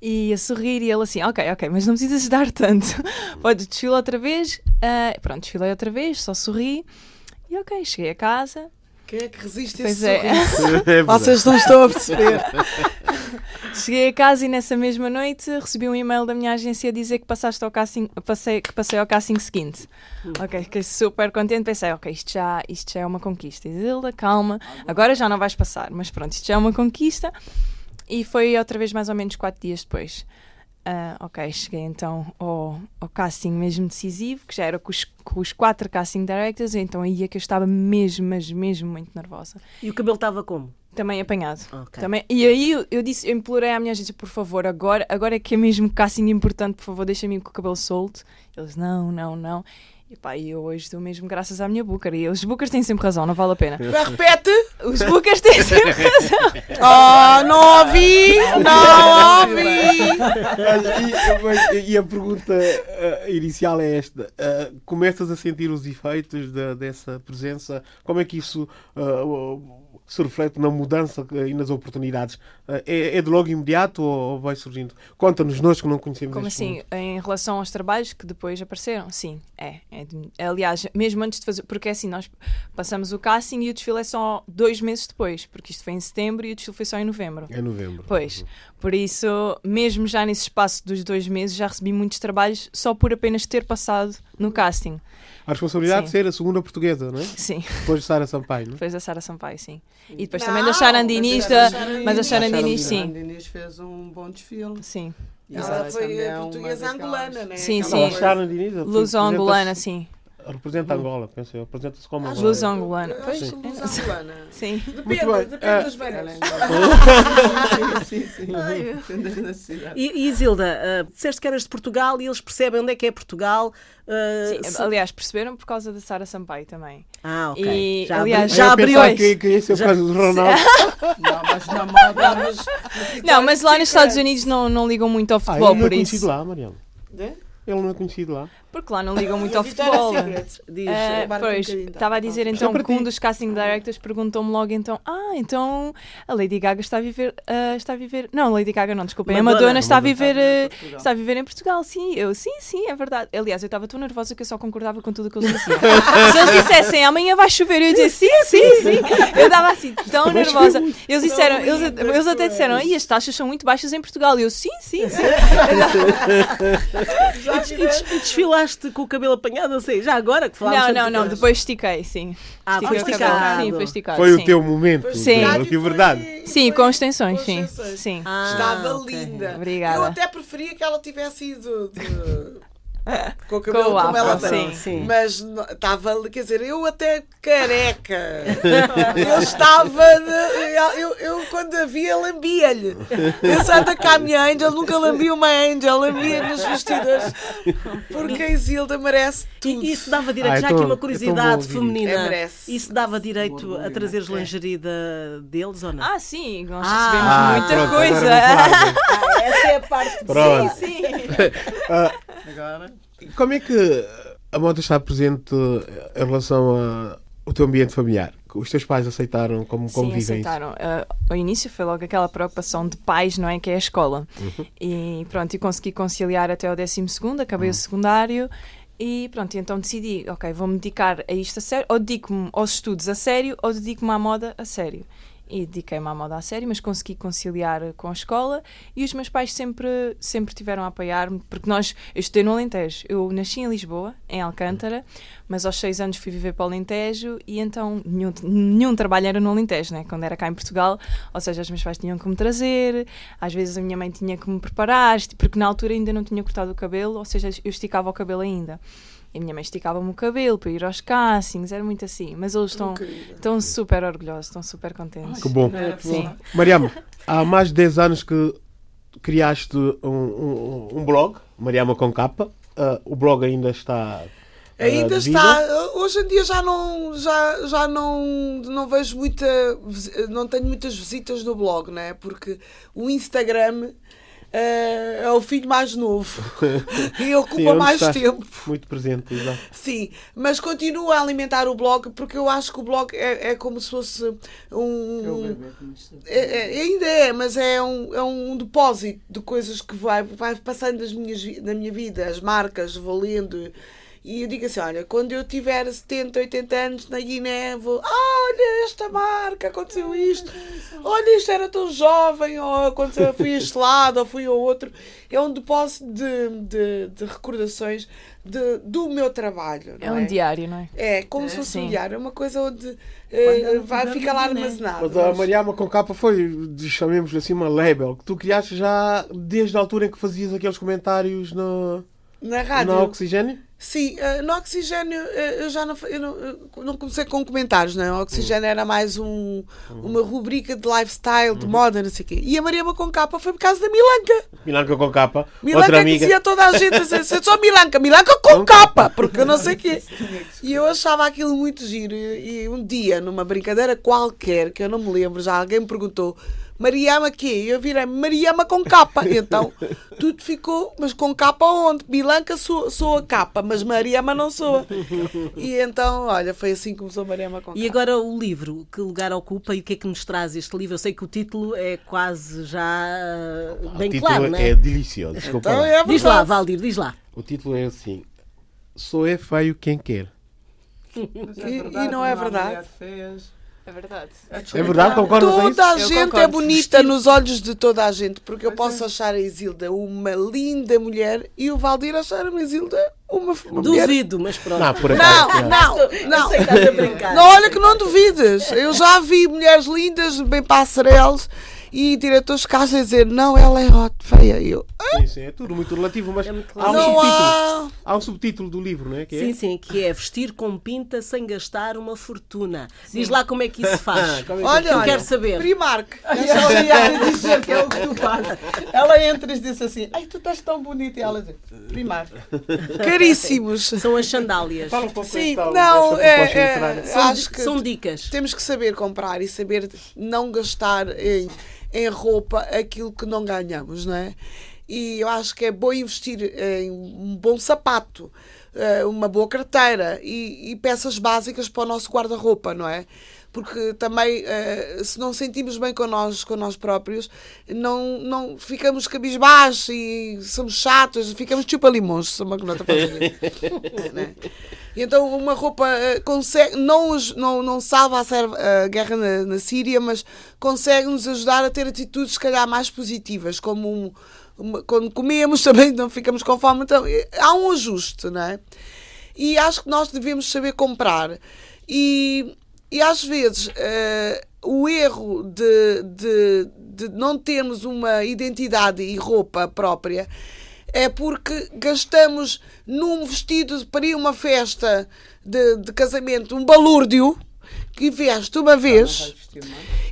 e a sorrir. E ele assim: Ok, ok, mas não precisas dar tanto, [laughs] pode desfilar outra vez. Uh, pronto, desfilei outra vez, só sorri e ok, cheguei a casa, quem é que resiste a esse é. [laughs] é Vocês não estão a perceber. [laughs] Cheguei a casa e nessa mesma noite recebi um e-mail da minha agência a dizer que passaste ao casting, passei, que passei ao casting seguinte. Ok, fiquei super contente. Pensei, ok, isto já, isto já é uma conquista. Isilda, calma, agora já não vais passar, mas pronto, isto já é uma conquista. E foi outra vez mais ou menos quatro dias depois. Uh, ok, cheguei então ao, ao, casting mesmo decisivo, que já era com os, com os, quatro casting directors, então aí é que eu estava mesmo, mas mesmo muito nervosa. E o cabelo estava como? Também apanhado. Okay. Também, e aí eu, eu, disse, eu implorei à minha agência, por favor, agora, agora é que é mesmo casting importante, por favor, deixa-me com o cabelo solto. Eles, não, não, não. E pá, eu hoje dou mesmo graças à minha booker. E os bookers têm sempre razão, não vale a pena. [laughs] Repete! Os bookers têm sempre [laughs] razão. Oh, não ouvi! Não ouvi! e, e, a pergunta uh, inicial é esta: uh, começas a sentir os efeitos de, dessa presença? Como é que isso. Uh, se reflete na mudança e nas oportunidades? Eh, é, é de logo imediato ou vai surgindo? Conta-nos, nós que não conhecemos Como assim? Em relação aos trabalhos que depois apareceram? Sim, é, é, Aliás, mesmo antes de fazer. Porque é assim, nós passamos o casting e o desfile é só dois meses depois, porque isto foi em setembro e o desfile foi só em novembro. É novembro. Pois. Uhum. Por isso, mesmo já nesse espaço dos dois meses, já recebi muitos trabalhos só por apenas ter passado no casting. A responsabilidade sim. de ser a segunda portuguesa, não é? Sim. Depois de Sara Sampaio, não é? Depois da Sara Sampaio, sim. E depois não, também da Sharon Diniz, mas a Sharon Diniz, sim. A Sharon Diniz fez um bom desfile. Sim. Ela foi a portuguesa angolana, né? Sim, sim. A Sharon Diniz. Luso-angolana, sim. Representa Angola, penso eu. Apresenta-se como Angola. Blues angolana. Pois, que blues angolana. [laughs] sim. Depende, Muito bem. depende Ah, das velhas. [laughs] sim, sim, sim. Cidade. E, e Isilda, uh, disseste que eras de Portugal e eles percebem onde é que é Portugal. uh, Sim, se- aliás, perceberam por causa da Sara Sampaio também. Ah, ok. E, já aliás, já abriu. que, que esse é o Já- caso do Ronaldo. [laughs] Não, mas na moda. Mas, Não, mas lá nos Estados Unidos não, não ligam muito ao Ah, futebol, ele não é por conhecido isso. lá, Mariana. Ele não é conhecido lá. Porque lá não ligam muito [laughs] ao futebol. Secret. Diz, um pois, tá? estava a dizer então é que um dos casting directors perguntou-me logo então, ah, então a Lady Gaga está a viver, ah, está a viver, não, a Lady Gaga não, desculpem, a Madonna. A Madonna. viver, Está a viver em Portugal. está a viver em Portugal, sim, eu, sim, sim, é verdade. Aliás, eu estava tão nervosa que eu só concordava com tudo o que eles diziam. [laughs] Se eles dissessem amanhã vai chover, eu ia dizer sim, sim, sim. Eu estava assim tão nervosa. Eles disseram, eles, eles até disseram, e as taxas são muito baixas em Portugal. E eu, sim, sim, sim. [laughs] Já E, des- e desfilaste com o cabelo apanhado, não sei, já agora que falámos Não, não, de não, cabelo. depois estiquei, sim. Ah, foi Estiquei o cabelo. esticado. Sim, foi esticado. Foi sim. o teu momento Sim. de, de verdade. Foi- Sim, foi- com extensões, sim. extensões. sim. Ah, Estava ok. linda. Obrigada. Eu até preferia que ela tivesse ido de- com o cabelo Com o como ela tem. sim. Sim. Mas estava, quer dizer, eu até careca. [laughs] eu estava. de- eu, eu, quando a via, lambia-lhe. Pensando que a minha Angel nunca lambia uma Angel, lambia-lhe nos vestidos. Porque a Isilda merece tudo. E isso dava direito, Ah, é já tão- aqui uma é curiosidade feminina. É, isso dava direito a trazeres lingerie da- deles ou não? Ah, sim, nós Ah, recebemos Ah, muita pronto, coisa. Ah, essa é a parte Pronto. Sim, sim. [laughs] Agora. Como é que a moda está presente em relação ao teu ambiente familiar? Os teus pais aceitaram como Sim, convivem isso? aceitaram. Ah, ao início foi logo aquela preocupação de pais, não é? Que é a escola. Uhum. E pronto, e consegui conciliar até o 12, acabei Uhum. o secundário. E pronto, então decidi, ok, vou-me dedicar a isto a sério, ou dedico-me aos estudos a sério, ou dedico-me à moda a sério. E dediquei-me à moda a sério, mas consegui conciliar com a escola e os meus pais sempre, sempre tiveram a apoiar-me, porque nós, eu estudei no Alentejo, eu nasci em Lisboa, em Alcântara, mas aos seis anos fui viver para o Alentejo e então nenhum, nenhum trabalho era no Alentejo, né? quando era cá em Portugal, ou seja, os meus pais tinham que me trazer, às vezes a minha mãe tinha que me preparar, esti- porque na altura ainda não tinha cortado o cabelo, ou seja, eu esticava o cabelo ainda. E a minha mãe esticava-me o cabelo para ir aos castings, era muito assim. Mas eles estão, estão super orgulhosos, estão super contentes. Que bom. Sim. Mariama, há mais de 10 anos que criaste um, um- um blog, Mariama com capa. Ah, o blog ainda está. ah, Ainda está. Hoje em dia já não, já, já não, não vejo muita. Não tenho muitas visitas no blog, né? Porque o Instagram eh, é o filho mais novo [laughs] e ocupa Sim, onde mais tempo. Muito presente, exato. Sim, mas continuo a alimentar o blog porque eu acho que o blog é, é como se fosse um. É- é- ainda é, mas é um, é um depósito de coisas que vai, vai passando das minhas, na minha vida, as marcas, vou lendo. E eu digo assim: olha, quando eu tiver 70, 80 anos na Guiné, vou. "Ah, olha, esta marca, aconteceu isto. Olha, isto era tão jovem, ou aconteceu, fui a este lado, ou fui ao outro. É um depósito de, de, de recordações de, do meu trabalho. É não um diário, não é? é, como se fosse um Sim. diário, é uma coisa onde eu vai ficar lá no armazenado. Mas a Mariama com capa foi, chamemos-lhe assim, uma label que tu criaste já desde a altura em que fazias aqueles comentários no, Na rádio. na Oxigênio? Sim, eh, no Oxigênio eh, eu já não, eu não, eu não comecei com comentários, não é? O Oxigênio era mais um, uma rubrica de lifestyle, de moda, não sei o quê. E a Mariama com capa foi por causa da Milanca. Milanca com capa, Milanca outra amiga. dizia a toda a gente assim, eu sou Milanca, Milanca com capa, porque eu não sei o quê. [laughs] E eu achava aquilo muito giro. E, e um dia, numa brincadeira qualquer, que eu não me lembro, já alguém me perguntou. Mariama quê? E eu virei Mariama com capa. E então tudo ficou, mas com capa onde? Milanca sou, sou a capa, mas Mariama não sou. E então, olha, foi assim que começou Mariama com E capa. agora o livro, que lugar ocupa e o que é que nos traz este livro? Eu sei que o título é quase já uh, O bem claro, não é? é delicioso, desculpa. Então lá. é Diz lá, verdade. Valdir, diz lá. O título é assim: Só é feio quem quer. Mas E- e não é verdade? É verdade. É verdade? Concordas com isso? Toda a Eu gente é concordo. bonita nos olhos de toda a gente, porque eu posso achar a Isilda uma linda mulher e o Valdir achar a Isilda uma mulher. Duvido, mas pronto. Não, por acaso. Não, não, não. brincar. Não, olha que não duvides. Eu já vi mulheres lindas, bem passarelos, e diretores de casa a dizer não, ela é hot, feia. E eu, Sim, sim, é tudo muito relativo, mas É muito há, um subtítulo, há. há um subtítulo do livro, não é? Que é Sim, sim, que é vestir com pinta sem gastar uma fortuna. Diz lá como é que isso se faz. [laughs] Como é que Olha, Eu olha, quero saber. Primark. [laughs] Ela ia dizer que é o que tu fazes. Ela entra e diz assim: Ai, tu estás tão bonita. E ela diz: Primar. Caríssimos. [laughs] São as sandálias. Fala um pouco Sim, então não, é, é, acho que são dicas. temos que saber comprar e saber não gastar em, em roupa aquilo que não ganhamos, não é? E eu acho que é bom investir em um bom sapato, eh, uma boa carteira e, e peças básicas para o nosso guarda-roupa, não é? Porque também, eh, se não sentimos bem com nós, com nós próprios, não, não ficamos cabisbaixos e somos chatos, ficamos chupa-limões, se uma nota família. [laughs] E então uma roupa eh, consegue, não, não, não salva a, a guerra na, na Síria, mas consegue nos ajudar a ter atitudes, se calhar, mais positivas, como um- uma- quando comemos [laughs] também não ficamos com fome. Então, eh, há um ajuste, não é? E acho que nós devemos saber comprar. E, e às vezes eh, o erro de, de, de não termos uma identidade e roupa própria é porque gastamos num vestido para ir a uma festa de, de casamento, um balúrdio, que veste uma vez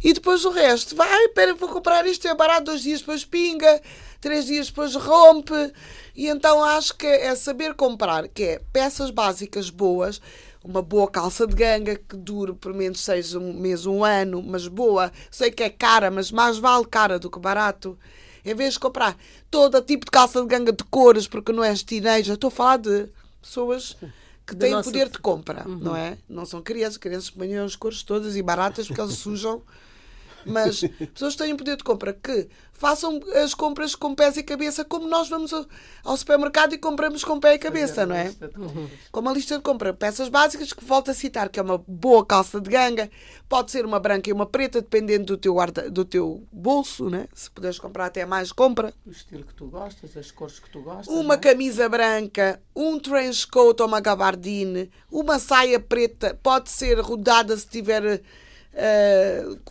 e depois o resto. Vai, espera, vou comprar isto, é barato, dois dias depois pinga, três dias depois rompe. E então acho que é saber comprar, que é peças básicas boas, uma boa calça de ganga que dure pelo menos seis um mês, um ano, mas boa. Sei que é cara, mas mais vale cara do que barato. Em vez de comprar todo tipo de calça de ganga de cores, porque não és teenager, estou a falar de pessoas que têm nossa- poder de compra, não é? Não são crianças, crianças ponham as cores todas e baratas porque elas [laughs] sujam. Mas pessoas que têm poder de compra que façam as compras com pés e cabeça, como nós vamos ao supermercado e compramos com pé e cabeça, não é? Com uma lista de compra, peças básicas que volto a citar, que é uma boa calça de ganga, pode ser uma branca e uma preta, dependendo do teu, guarda, do teu bolso, né? Se puderes comprar até mais, compra. O estilo que tu gostas, as cores que tu gostas. Uma é? camisa branca, um trench coat ou uma gabardine, uma saia preta, pode ser rodada se tiver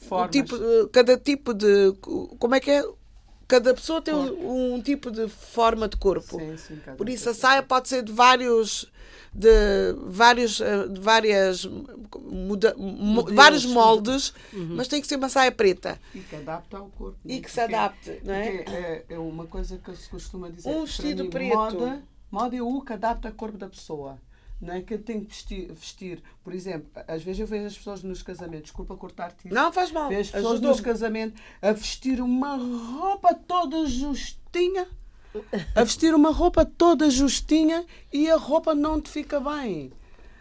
Formas. tipo, cada tipo de. Como é que é? Cada pessoa tem um, um tipo de forma de corpo. Sim, sim, Por isso a saia pode ser de vários. De vários, eh, de várias, muda, mo- vários moldes, mas tem que ser uma saia preta. E que adapta ao corpo. E não é? que se Porque- adapte, não é? é, é uma coisa que se costuma dizer. Um vestido mim, preto. Moda, moda é o que adapta ao corpo da pessoa. Não é que eu tenho que vestir, vestir. Por exemplo, às vezes eu vejo as pessoas nos casamentos, desculpa cortar-te. Não faz mal. Vejo as pessoas nos casamentos a vestir uma roupa toda justinha. A vestir uma roupa toda justinha e a roupa não te fica bem.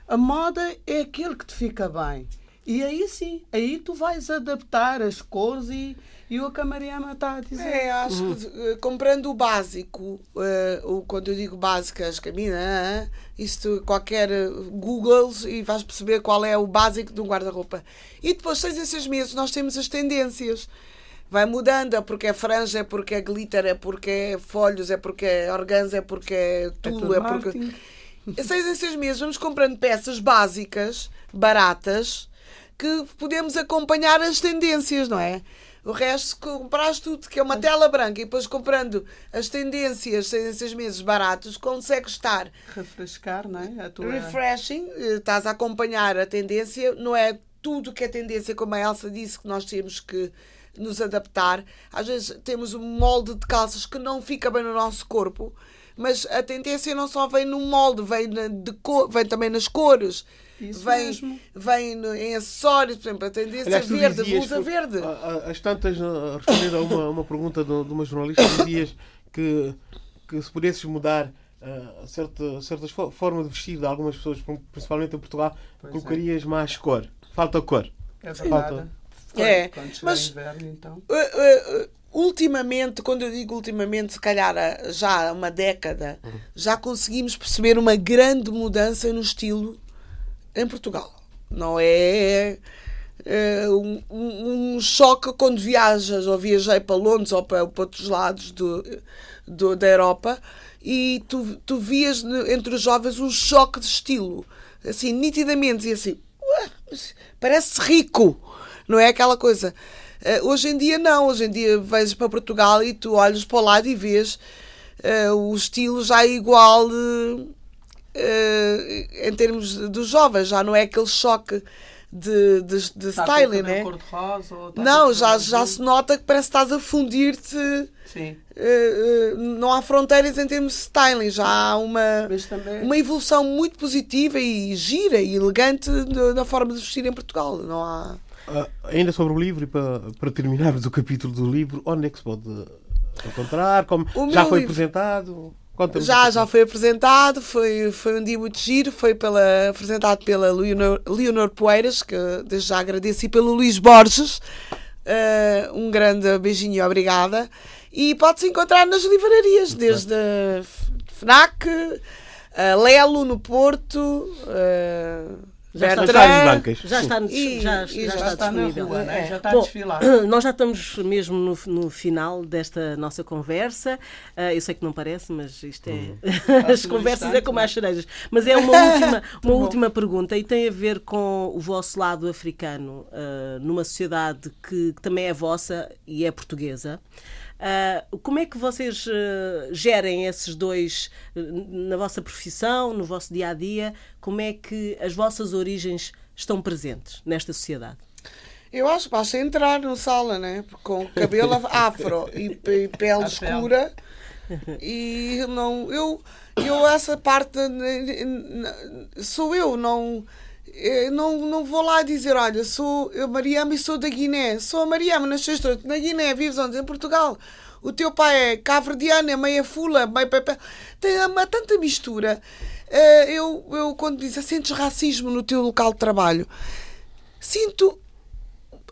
A moda é aquilo que te fica bem. E aí sim, aí tu vais adaptar as cores e, e o que a Mariana está a dizer. É, acho que eh, comprando o básico, eh, o, quando eu digo básico, as caminas, ah, isto qualquer eh, Google e vais perceber qual é o básico de um guarda-roupa. E depois, seis em seis meses, nós temos as tendências. Vai mudando, é porque é franja, é porque é glitter, é porque é folhos, é porque é organza, é porque é tudo, tudo é porque. marketing. Em [laughs] seis em seis meses vamos comprando peças básicas, baratas, que podemos acompanhar as tendências, não é? O resto, se comprares tudo, que é uma tela branca, e depois comprando as tendências seis meses baratos, consegues estar Refrescar, não é? Tua... refreshing, eh, estás a acompanhar a tendência, não é tudo que é tendência, como a Elsa disse, que nós temos que nos adaptar. Às vezes temos um molde de calças que não fica bem no nosso corpo, mas a tendência não só vem no molde, vem, na- de cor, vem também nas cores. Isso vem, mesmo. vem no- em acessórios, por exemplo, a tendência Aliás, verde, dizias, blusa verde. As tantas, a responder a uma, uma pergunta de, de uma jornalista, dizias que, que se pudesses mudar ah, certa, certas fo- formas de vestir de algumas pessoas, principalmente em Portugal, Pois é. colocarias mais cor. Falta cor. É verdade. É, Quando mas- inverno, então. Uh, uh, uh, ultimamente, quando eu digo ultimamente, se calhar uh, já há uma década, já conseguimos perceber uma grande mudança no estilo em Portugal. Não é uh, um, um- choque quando viajas, ou viajei para Londres ou para, para outros lados do, do- da Europa, e tu, tu vias entre os jovens um choque de estilo, assim, nitidamente, e assim, "Ué, mas parece rico, não é aquela coisa. Uh, hoje em dia não, hoje em dia vens para Portugal e tu olhas para o lado e vês uh, o estilo já é igual uh, em termos dos jovens, já não é aquele choque de, de, de styling, né? Não, já, já se nota que parece que estás a fundir-te. Sim. Uh, uh, não há fronteiras em termos de styling, já há uma, também... uma evolução muito positiva e gira e elegante da forma de vestir em Portugal. Não há. Uh, ainda sobre o livro, e para, para terminarmos [laughs] o capítulo do livro, onde é que se pode encontrar? Como, já foi livro... apresentado? Já, já foi apresentado, foi, foi um dia muito giro, foi pela, apresentado pela Leonor, Leonor Poeiras, que desde já agradeço, e pelo Luís Borges. Uh, um grande beijinho e obrigada. E pode-se encontrar nas livrarias, desde a FNAC, a Lelo no Porto. Uh, já está, já está, e, já, e já, já, está, disponível. Rua, né? já está Bom, [clears throat] Nós já estamos mesmo no, no, final desta nossa conversa. Uh, eu sei que não parece, mas isto é. Hum. [laughs] As conversas é como as cerejas. Mas é uma última, [laughs] uma última pergunta e tem a ver com o vosso lado africano uh, numa sociedade que, que também é vossa e é portuguesa. Uh, como é que vocês uh, gerem esses dois uh, na vossa profissão, no vosso dia a dia? Como é que as vossas origens estão presentes nesta sociedade? Eu acho que basta entrar na sala, né? Com cabelo [laughs] afro e, e pele escura. [laughs] E não. Eu, eu essa parte. Sou eu, não eu não, não vou lá dizer, olha, sou eu Mariama e sou da Guiné. Sou a Mariama, nasceste na Guiné, vives onde? Em Portugal. O teu pai é cabo-verdiano, é meia fula, meia pepe. Tem uma, tanta mistura. Uh, eu, eu, quando dizem, sentes racismo no teu local de trabalho, sinto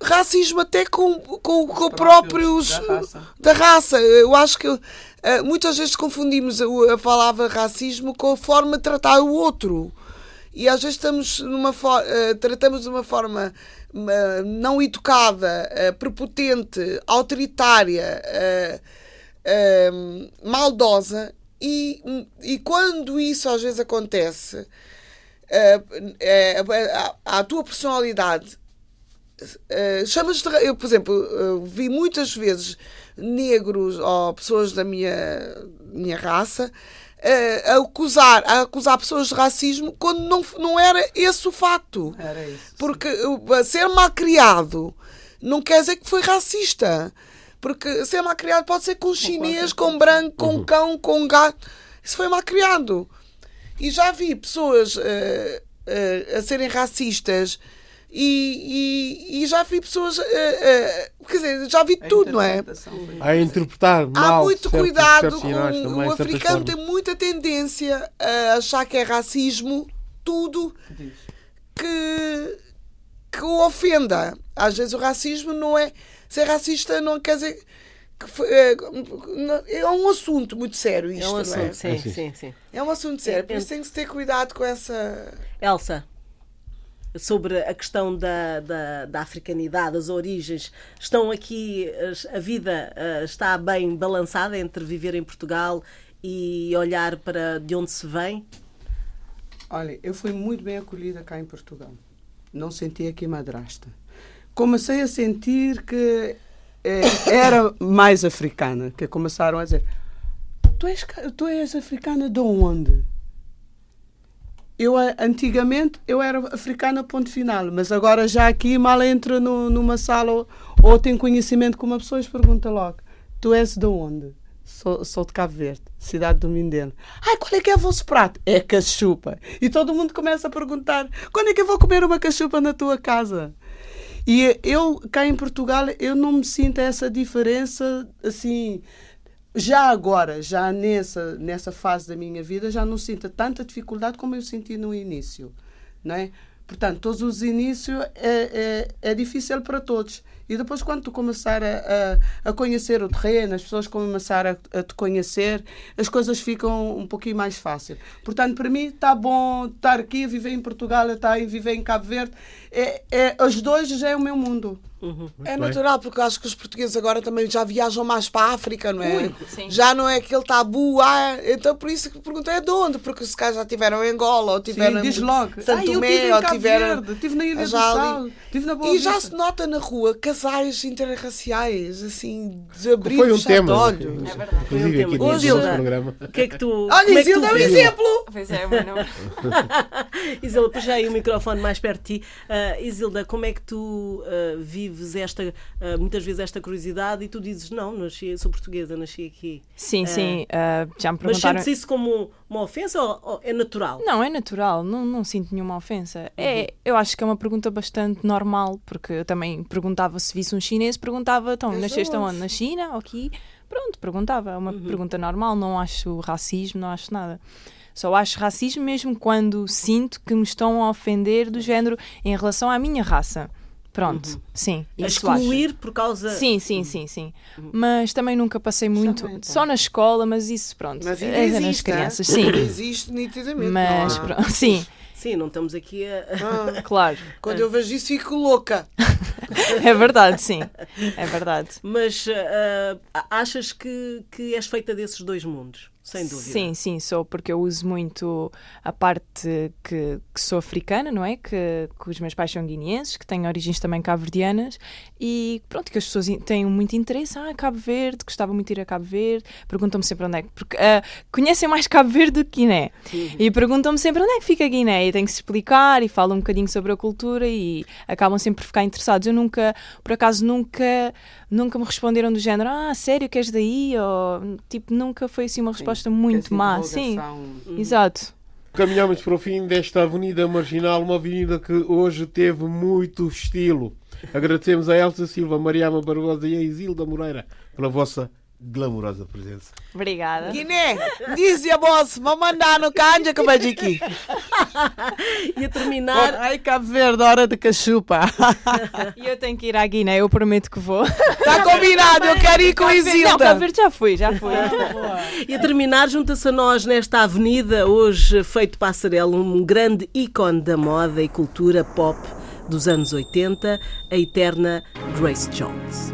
racismo até com, com, com próprios da raça. da raça. Eu acho que uh, muitas vezes confundimos a, a palavra racismo com a forma de tratar o outro e às vezes estamos numa uh, tratamos de uma forma uh, não educada, uh, prepotente, autoritária, maldosa e, e quando isso às vezes acontece à tua personalidade chamas de, eu por exemplo vi muitas vezes negros ou pessoas da minha minha raça a acusar, a acusar pessoas de racismo quando não, não era esse o facto. Era isso. Porque ser mal criado não quer dizer que foi racista. Porque ser mal criado pode ser com chinês, com branco, com uhum. cão, com gato. Isso foi mal criado. E já vi pessoas uh, uh, a serem racistas e, e, e, já vi pessoas, uh, uh, quer dizer, já vi a tudo, não é? A interpretar mal. Há muito certos, cuidado certos com também, o africano tem muita tendência a achar que é racismo tudo que, que o ofenda. Às vezes o racismo não é. Ser racista não quer dizer. Que é, é um assunto muito sério isto, é um assunto, é? Sim, sim, sim. É um assunto sério, por isso tem que se ter cuidado com essa. Elsa sobre a questão da, da, da, africanidade, as origens. Estão aqui, a vida uh, está bem balançada entre viver em Portugal e olhar para de onde se vem? Olha, eu fui muito bem acolhida cá em Portugal. Não senti aqui madrasta. Comecei a sentir que eh, era mais africana, que começaram a dizer: Tu és, tu és africana de onde? Eu antigamente eu era africana ponto final, mas agora já aqui mal entra no, numa sala ou, ou tem conhecimento com uma pessoa e pergunta logo, tu és de onde? Sou, sou de Cabo Verde, cidade do Mindelo. Ai, qual é que é o vosso prato? É cachupa. E todo mundo começa a perguntar, quando é que eu vou comer uma cachupa na tua casa? E eu, cá em Portugal, eu não me sinto essa diferença, assim, já agora, já nessa, nessa fase da minha vida, já não sinto tanta dificuldade como eu senti no início. Não é? Portanto, todos os inícios é, é, é difícil para todos. E depois, quando tu começar a, a, a conhecer o terreno, as pessoas começarem a, a, te conhecer, as coisas ficam um pouquinho mais fáceis. Portanto, para mim, está bom estar aqui, viver em Portugal, estar a viver em Cabo Verde. É, é, os dois já é o meu mundo. É natural, porque eu acho que os portugueses agora também já viajam mais para a África, não é? sim. Já não é aquele tabu, ah, então por isso que perguntei é de onde, porque se calhar já tiveram em Angola, ou tiveram Sim, diz logo. Santo ah, Tomé, ou tiveram Verde, tive na Ilha já. Sal, tive na Boa E já Vista. se nota na rua casais interraciais, assim, de abrir Foi um tema. de olhos. É verdade. Inclusive um aqui. O que é que tu. como Olha, é Isilda é um exemplo! Pois é, mas não. [laughs] Isilda, puxa aí o microfone mais perto de ti. Ah, Isilda, como é que tu ah, vives esta, ah, muitas vezes esta curiosidade e tu dizes, não, nasci, sou portuguesa, nasci aqui. Sim, sim. ah, já me Mas perguntaram. sentes isso como uma ofensa ou, ou é natural? Não, é natural, não, não sinto nenhuma ofensa. É, Uhum. eu acho que é uma pergunta bastante normal, porque eu também perguntava se visse um chinês, perguntava, então, Mas nasceste onde? Na China ou aqui? Pronto, perguntava. É uma Uhum. pergunta normal, não acho racismo, não acho nada. Só acho racismo mesmo quando sinto que me estão a ofender do género em relação à minha raça. Pronto, sim. A Isso acho. excluir por causa. Sim, sim, sim, sim. Mas também nunca passei muito, Também, tá. só na escola, mas isso, pronto, Mas ainda é nas existe, crianças, ah? sim. Ainda existe nitidamente. Mas, pronto, sim, Sim, não estamos aqui a. Ah, [laughs] claro. quando eu vejo isso fico louca. [laughs] É verdade, sim. É verdade. Mas ah, achas que, que és feita desses dois mundos? Sem dúvida. Sim, sim, sou, porque eu uso muito a parte que, que sou africana, não é? Que, que os meus pais são guineenses, que têm origens também cabo-verdianas e pronto, que as pessoas têm muito interesse. Ah, Cabo Verde, gostava muito de ir a Cabo Verde. Perguntam-me sempre onde é que. Porque ah, conhecem mais Cabo Verde do que Guiné. E perguntam-me sempre onde é que fica Guiné. E tenho que se explicar e falo um bocadinho sobre a cultura e acabam sempre por ficar interessados. Eu nunca, por acaso, nunca, nunca me responderam do género, ah, sério, queres daí? Ou tipo, nunca foi assim uma resposta muito má. Sim, exato. Caminhamos para o fim desta Avenida Marginal, uma avenida que hoje teve muito estilo. Agradecemos a Elsa Silva, Mariama Barbosa e a Isilda Moreira pela vossa glamourosa presença. Obrigada. Guiné, diz a boss, me mandar no canja que vai de aqui. [laughs] E a terminar, Ai, Cabo Verde, hora de cachupa. [laughs] E eu tenho que ir à Guiné, eu prometo que vou. Está combinado, eu quero ir com a Não, Isilda. Cabo Verde já fui, já fui. e a terminar junta-se a nós nesta avenida, hoje feito passarela, um grande ícone da moda e cultura pop dos anos 80, a eterna Grace Jones.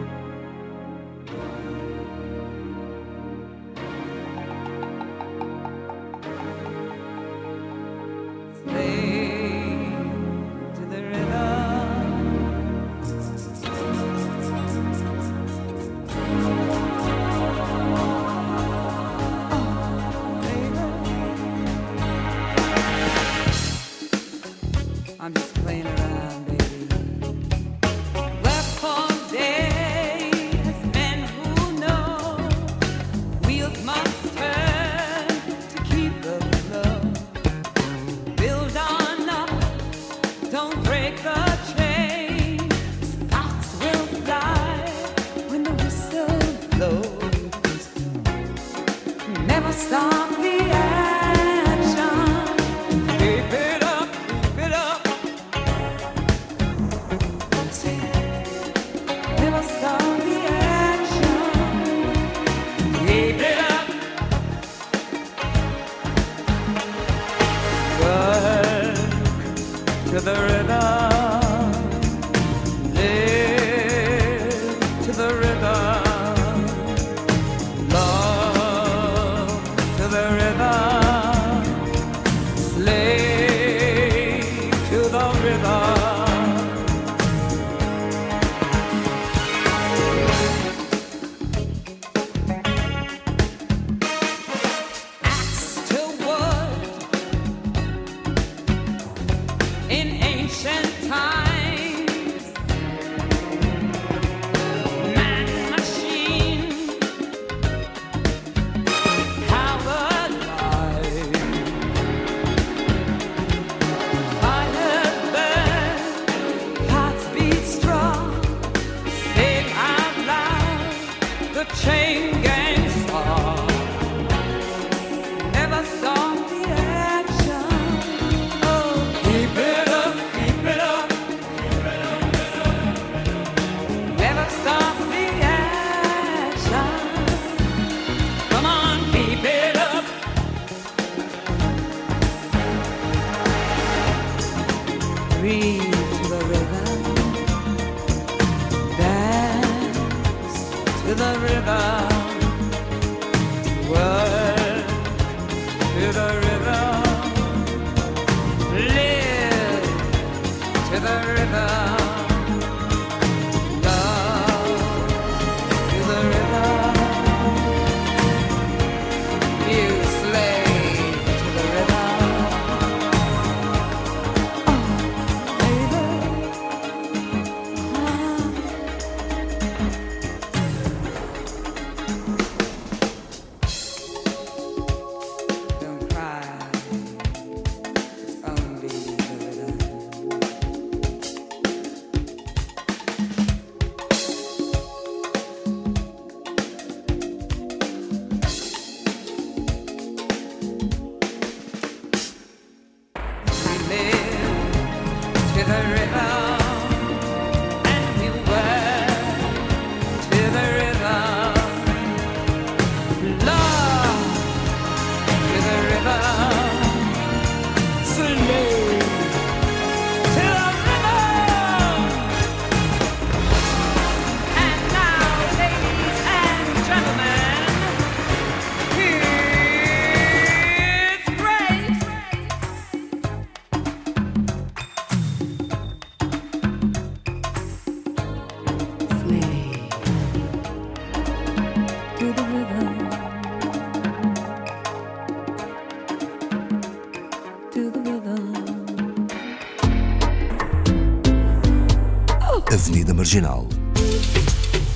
Marginal.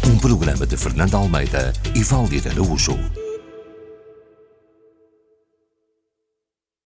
Um programa de Fernando Almeida e Valdir Araújo.